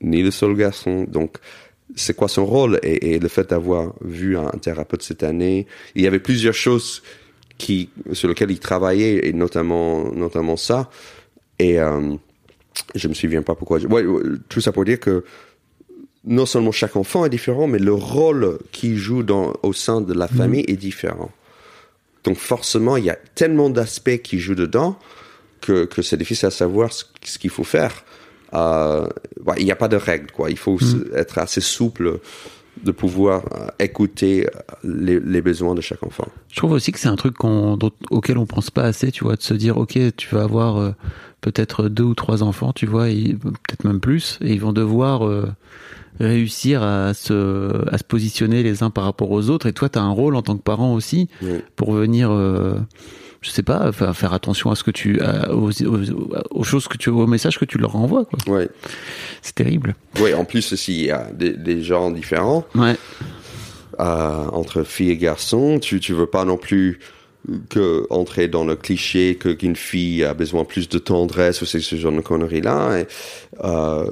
ni le seul garçon. Donc, c'est quoi son rôle? Et, et le fait d'avoir vu un thérapeute cette année, il y avait plusieurs choses qui sur lesquelles il travaillait et notamment notamment ça. Et euh, je me souviens pas pourquoi. Ouais, tout ça pour dire que non seulement chaque enfant est différent, mais le rôle qu'il joue dans, au sein de la famille est différent. Donc forcément, il y a tellement d'aspects qui jouent dedans que, que c'est difficile à savoir ce, ce qu'il faut faire. Euh, ouais, il n'y a pas de règle, quoi. Il faut s- être assez souple de pouvoir euh, écouter euh, les, les besoins de chaque enfant. Je trouve aussi que c'est un truc dont- auquel on pense pas assez, tu vois, de se dire, ok, tu vas avoir euh, peut-être deux ou trois enfants, tu vois, peut-être même plus, et ils vont devoir réussir à se, à se positionner les uns par rapport aux autres, et toi, tu as un rôle en tant que parent aussi Oui. pour venir, euh, je sais pas, faire, attention à ce que tu, à- aux, aux, aux choses que tu, aux messages que tu leur envoies, quoi. C'est terrible. Oui, en plus, aussi, il y a des, des gens différents. Ouais. euh, entre filles et garçons. Tu tu veux pas non plus que entrer dans le cliché que qu'une fille a besoin plus de tendresse ou c'est ce genre de conneries là. Et, euh,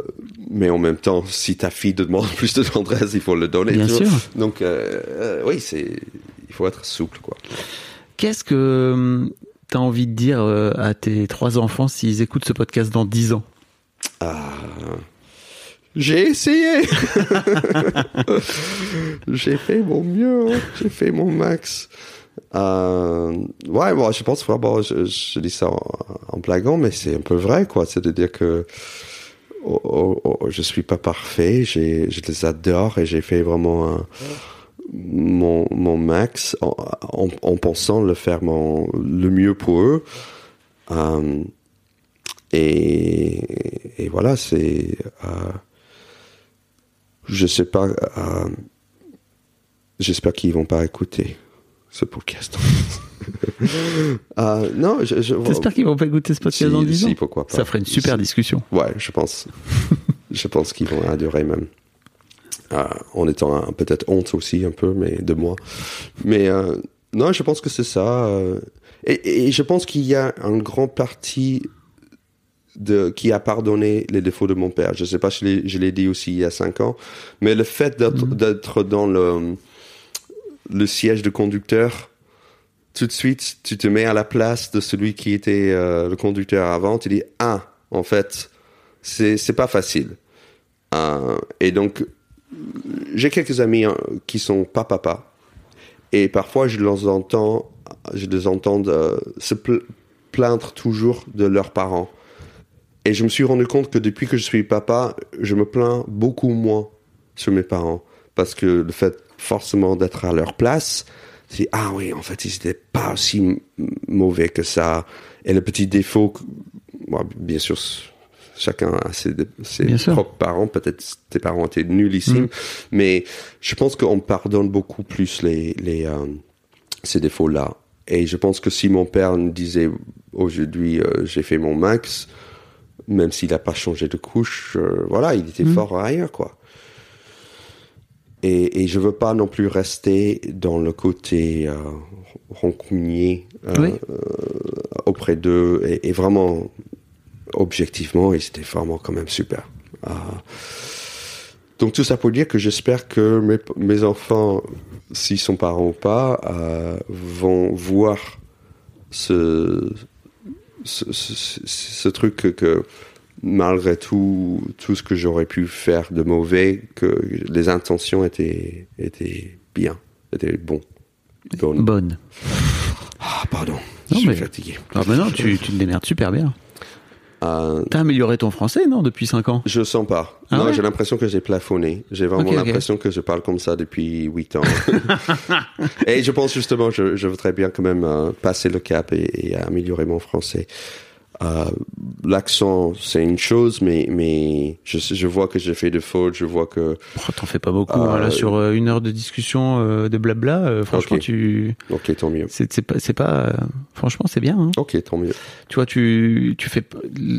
mais en même temps, si ta fille te demande plus de tendresse, il faut le donner. Bien sûr. Donc euh, euh, oui, c'est il faut être souple quoi. Qu'est-ce que tu as envie de dire à tes trois enfants s'ils écoutent ce podcast dans dix ans? Ah, j'ai essayé. j'ai fait mon mieux. hein. J'ai fait mon max. Euh, ouais, bon, je pense vraiment, je, je dis ça en, en blaguant, mais c'est un peu vrai, quoi. C'est-à-dire que oh, oh, oh, je suis pas parfait. Je les adore et j'ai fait vraiment mon, max en, en, en pensant le faire le mieux pour eux. Euh, et, et voilà, c'est. Euh, je sais pas. euh, J'espère qu'ils vont pas écouter ce podcast. euh, non, je. qu'ils vont pas écouter ce podcast Si, dans 10 ans. si, pourquoi pas. Ça ferait une super Si. discussion. Ouais, je pense. je pense qu'ils vont adorer même. Euh, en étant peut-être honte aussi un peu, mais de moi. Mais euh, non, je pense que c'est ça. euh, Et, et je pense qu'il y a un grand parti de, qui a pardonné les défauts de mon père. Je sais pas, je l'ai, je l'ai dit aussi il y a cinq ans, mais le fait d'être, d'être dans le, le siège de conducteur, tout de suite, tu te mets à la place de celui qui était euh, le conducteur avant. Tu dis ah, en fait, c'est pas facile. Euh, et donc, j'ai quelques amis hein, qui sont pas papa, et parfois je les entends, je les entends euh, se pl- plaindre toujours de leurs parents. Et je me suis rendu compte que depuis que je suis papa, je me plains beaucoup moins sur mes parents. Parce que le fait forcément d'être à leur place, c'est ah oui, en fait, ils n'étaient pas aussi mauvais que ça. Et le petit défaut, bon, bien sûr, chacun a ses, propres parents. Peut-être tes parents étaient nullissimes. Mais je pense qu'on pardonne beaucoup plus les, les, euh, ces défauts-là. Et je pense que si mon père me disait aujourd'hui, euh, j'ai fait mon max, même s'il n'a pas changé de couche, euh, voilà, il était fort ailleurs, quoi. Et, et je veux pas non plus rester dans le côté euh, rancunier euh, Oui. euh, auprès d'eux. Et, et vraiment, objectivement, ils étaient vraiment quand même super. Euh, donc tout ça pour dire que j'espère que mes, mes enfants, s'ils sont parents ou pas, vont voir ce, ce, ce- ce truc que, que malgré tout, tout ce que j'aurais pu faire de mauvais, que les intentions étaient, étaient bien, étaient bonnes. Bonne. Ah, pardon, Non, je suis mais- fatigué. Ah non, tu, tu te démerdes super bien. Euh, T'as amélioré ton français, non, depuis 5 ans? Je sens pas. Ah non, ouais? j'ai l'impression que j'ai plafonné. J'ai vraiment l'impression que je parle comme ça depuis 8 ans. et je pense justement, je, je voudrais bien quand même euh, passer le cap et, et améliorer mon français. Euh, L'accent, c'est une chose, mais, mais je, je vois que j'ai fait de fautes, je vois que... Oh, T'en fais pas beaucoup. hein, Euh, là, sur euh, une heure de discussion euh, de blabla, euh, franchement, tu, Ok, tant mieux. c'est pas, c'est pas, euh, franchement, c'est bien. hein. Ok, tant mieux. Tu vois, tu, tu fais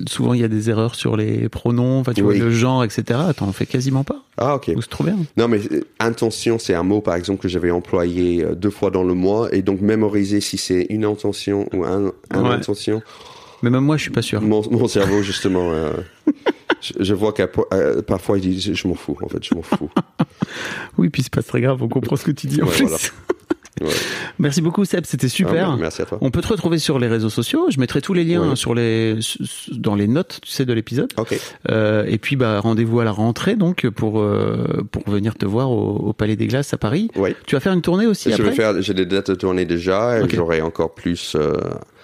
souvent il y a des erreurs sur les pronoms, tu Oui. vois le genre, etc. T'en fais quasiment pas. Ah, ok. C'est trop bien. Non, mais euh, intention, c'est un mot, par exemple, que j'avais employé euh, deux fois dans le mois, et donc mémoriser si c'est une intention ou un, un Ouais. intention. Mais même moi, je suis pas sûr. Mon, mon cerveau, justement, euh, je, je vois qu'à euh, parfois il dit, je, je m'en fous, en fait, je m'en fous. Oui, puis c'est pas très grave, on comprend ce que tu dis en Ouais, plus. voilà. Ouais. Merci beaucoup Seb, c'était super. Ah, merci à toi. On peut te retrouver sur les réseaux sociaux. Je mettrai tous les liens Ouais. sur les dans les notes, tu sais, de l'épisode. Euh, et puis bah rendez-vous à la rentrée donc pour euh, pour venir te voir au, au Palais des Glaces à Paris. Tu vas faire une tournée aussi Je après? vais faire, j'ai des dates de tournée déjà, et j'aurai encore plus euh,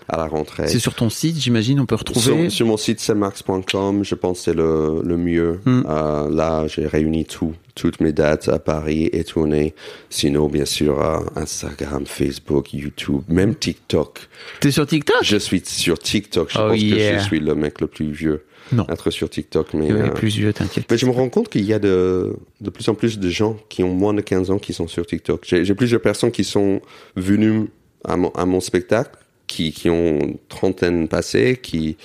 à la rentrée. C'est sur ton site, j'imagine, on peut retrouver. Sur, sur mon site cmax.com, je pense que c'est le, le mieux. Hmm. Euh, là, j'ai réuni tout, toutes mes dates à Paris et tourné. Sinon, bien sûr, euh, Instagram, Facebook, YouTube, même TikTok. T'es sur TikTok? Je suis sur TikTok. Je Oh, pense que yeah. je suis le mec le plus vieux Non. être sur TikTok. Mais, euh, plus vieux, t'inquiète. mais je me rends compte qu'il y a de, de plus en plus de gens qui ont moins de 15 ans qui sont sur TikTok. J'ai j'ai plusieurs personnes qui sont venues à mon, à mon spectacle, qui, qui ont trentaine passée, qui,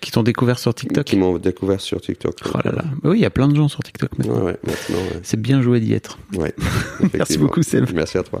Qui t'ont découvert sur TikTok qui m'ont découvert sur TikTok. Oh là là. Oui, il y a plein de gens sur TikTok maintenant. ouais, maintenant, ouais. C'est bien joué d'y être. Merci beaucoup, Seb. Merci à toi.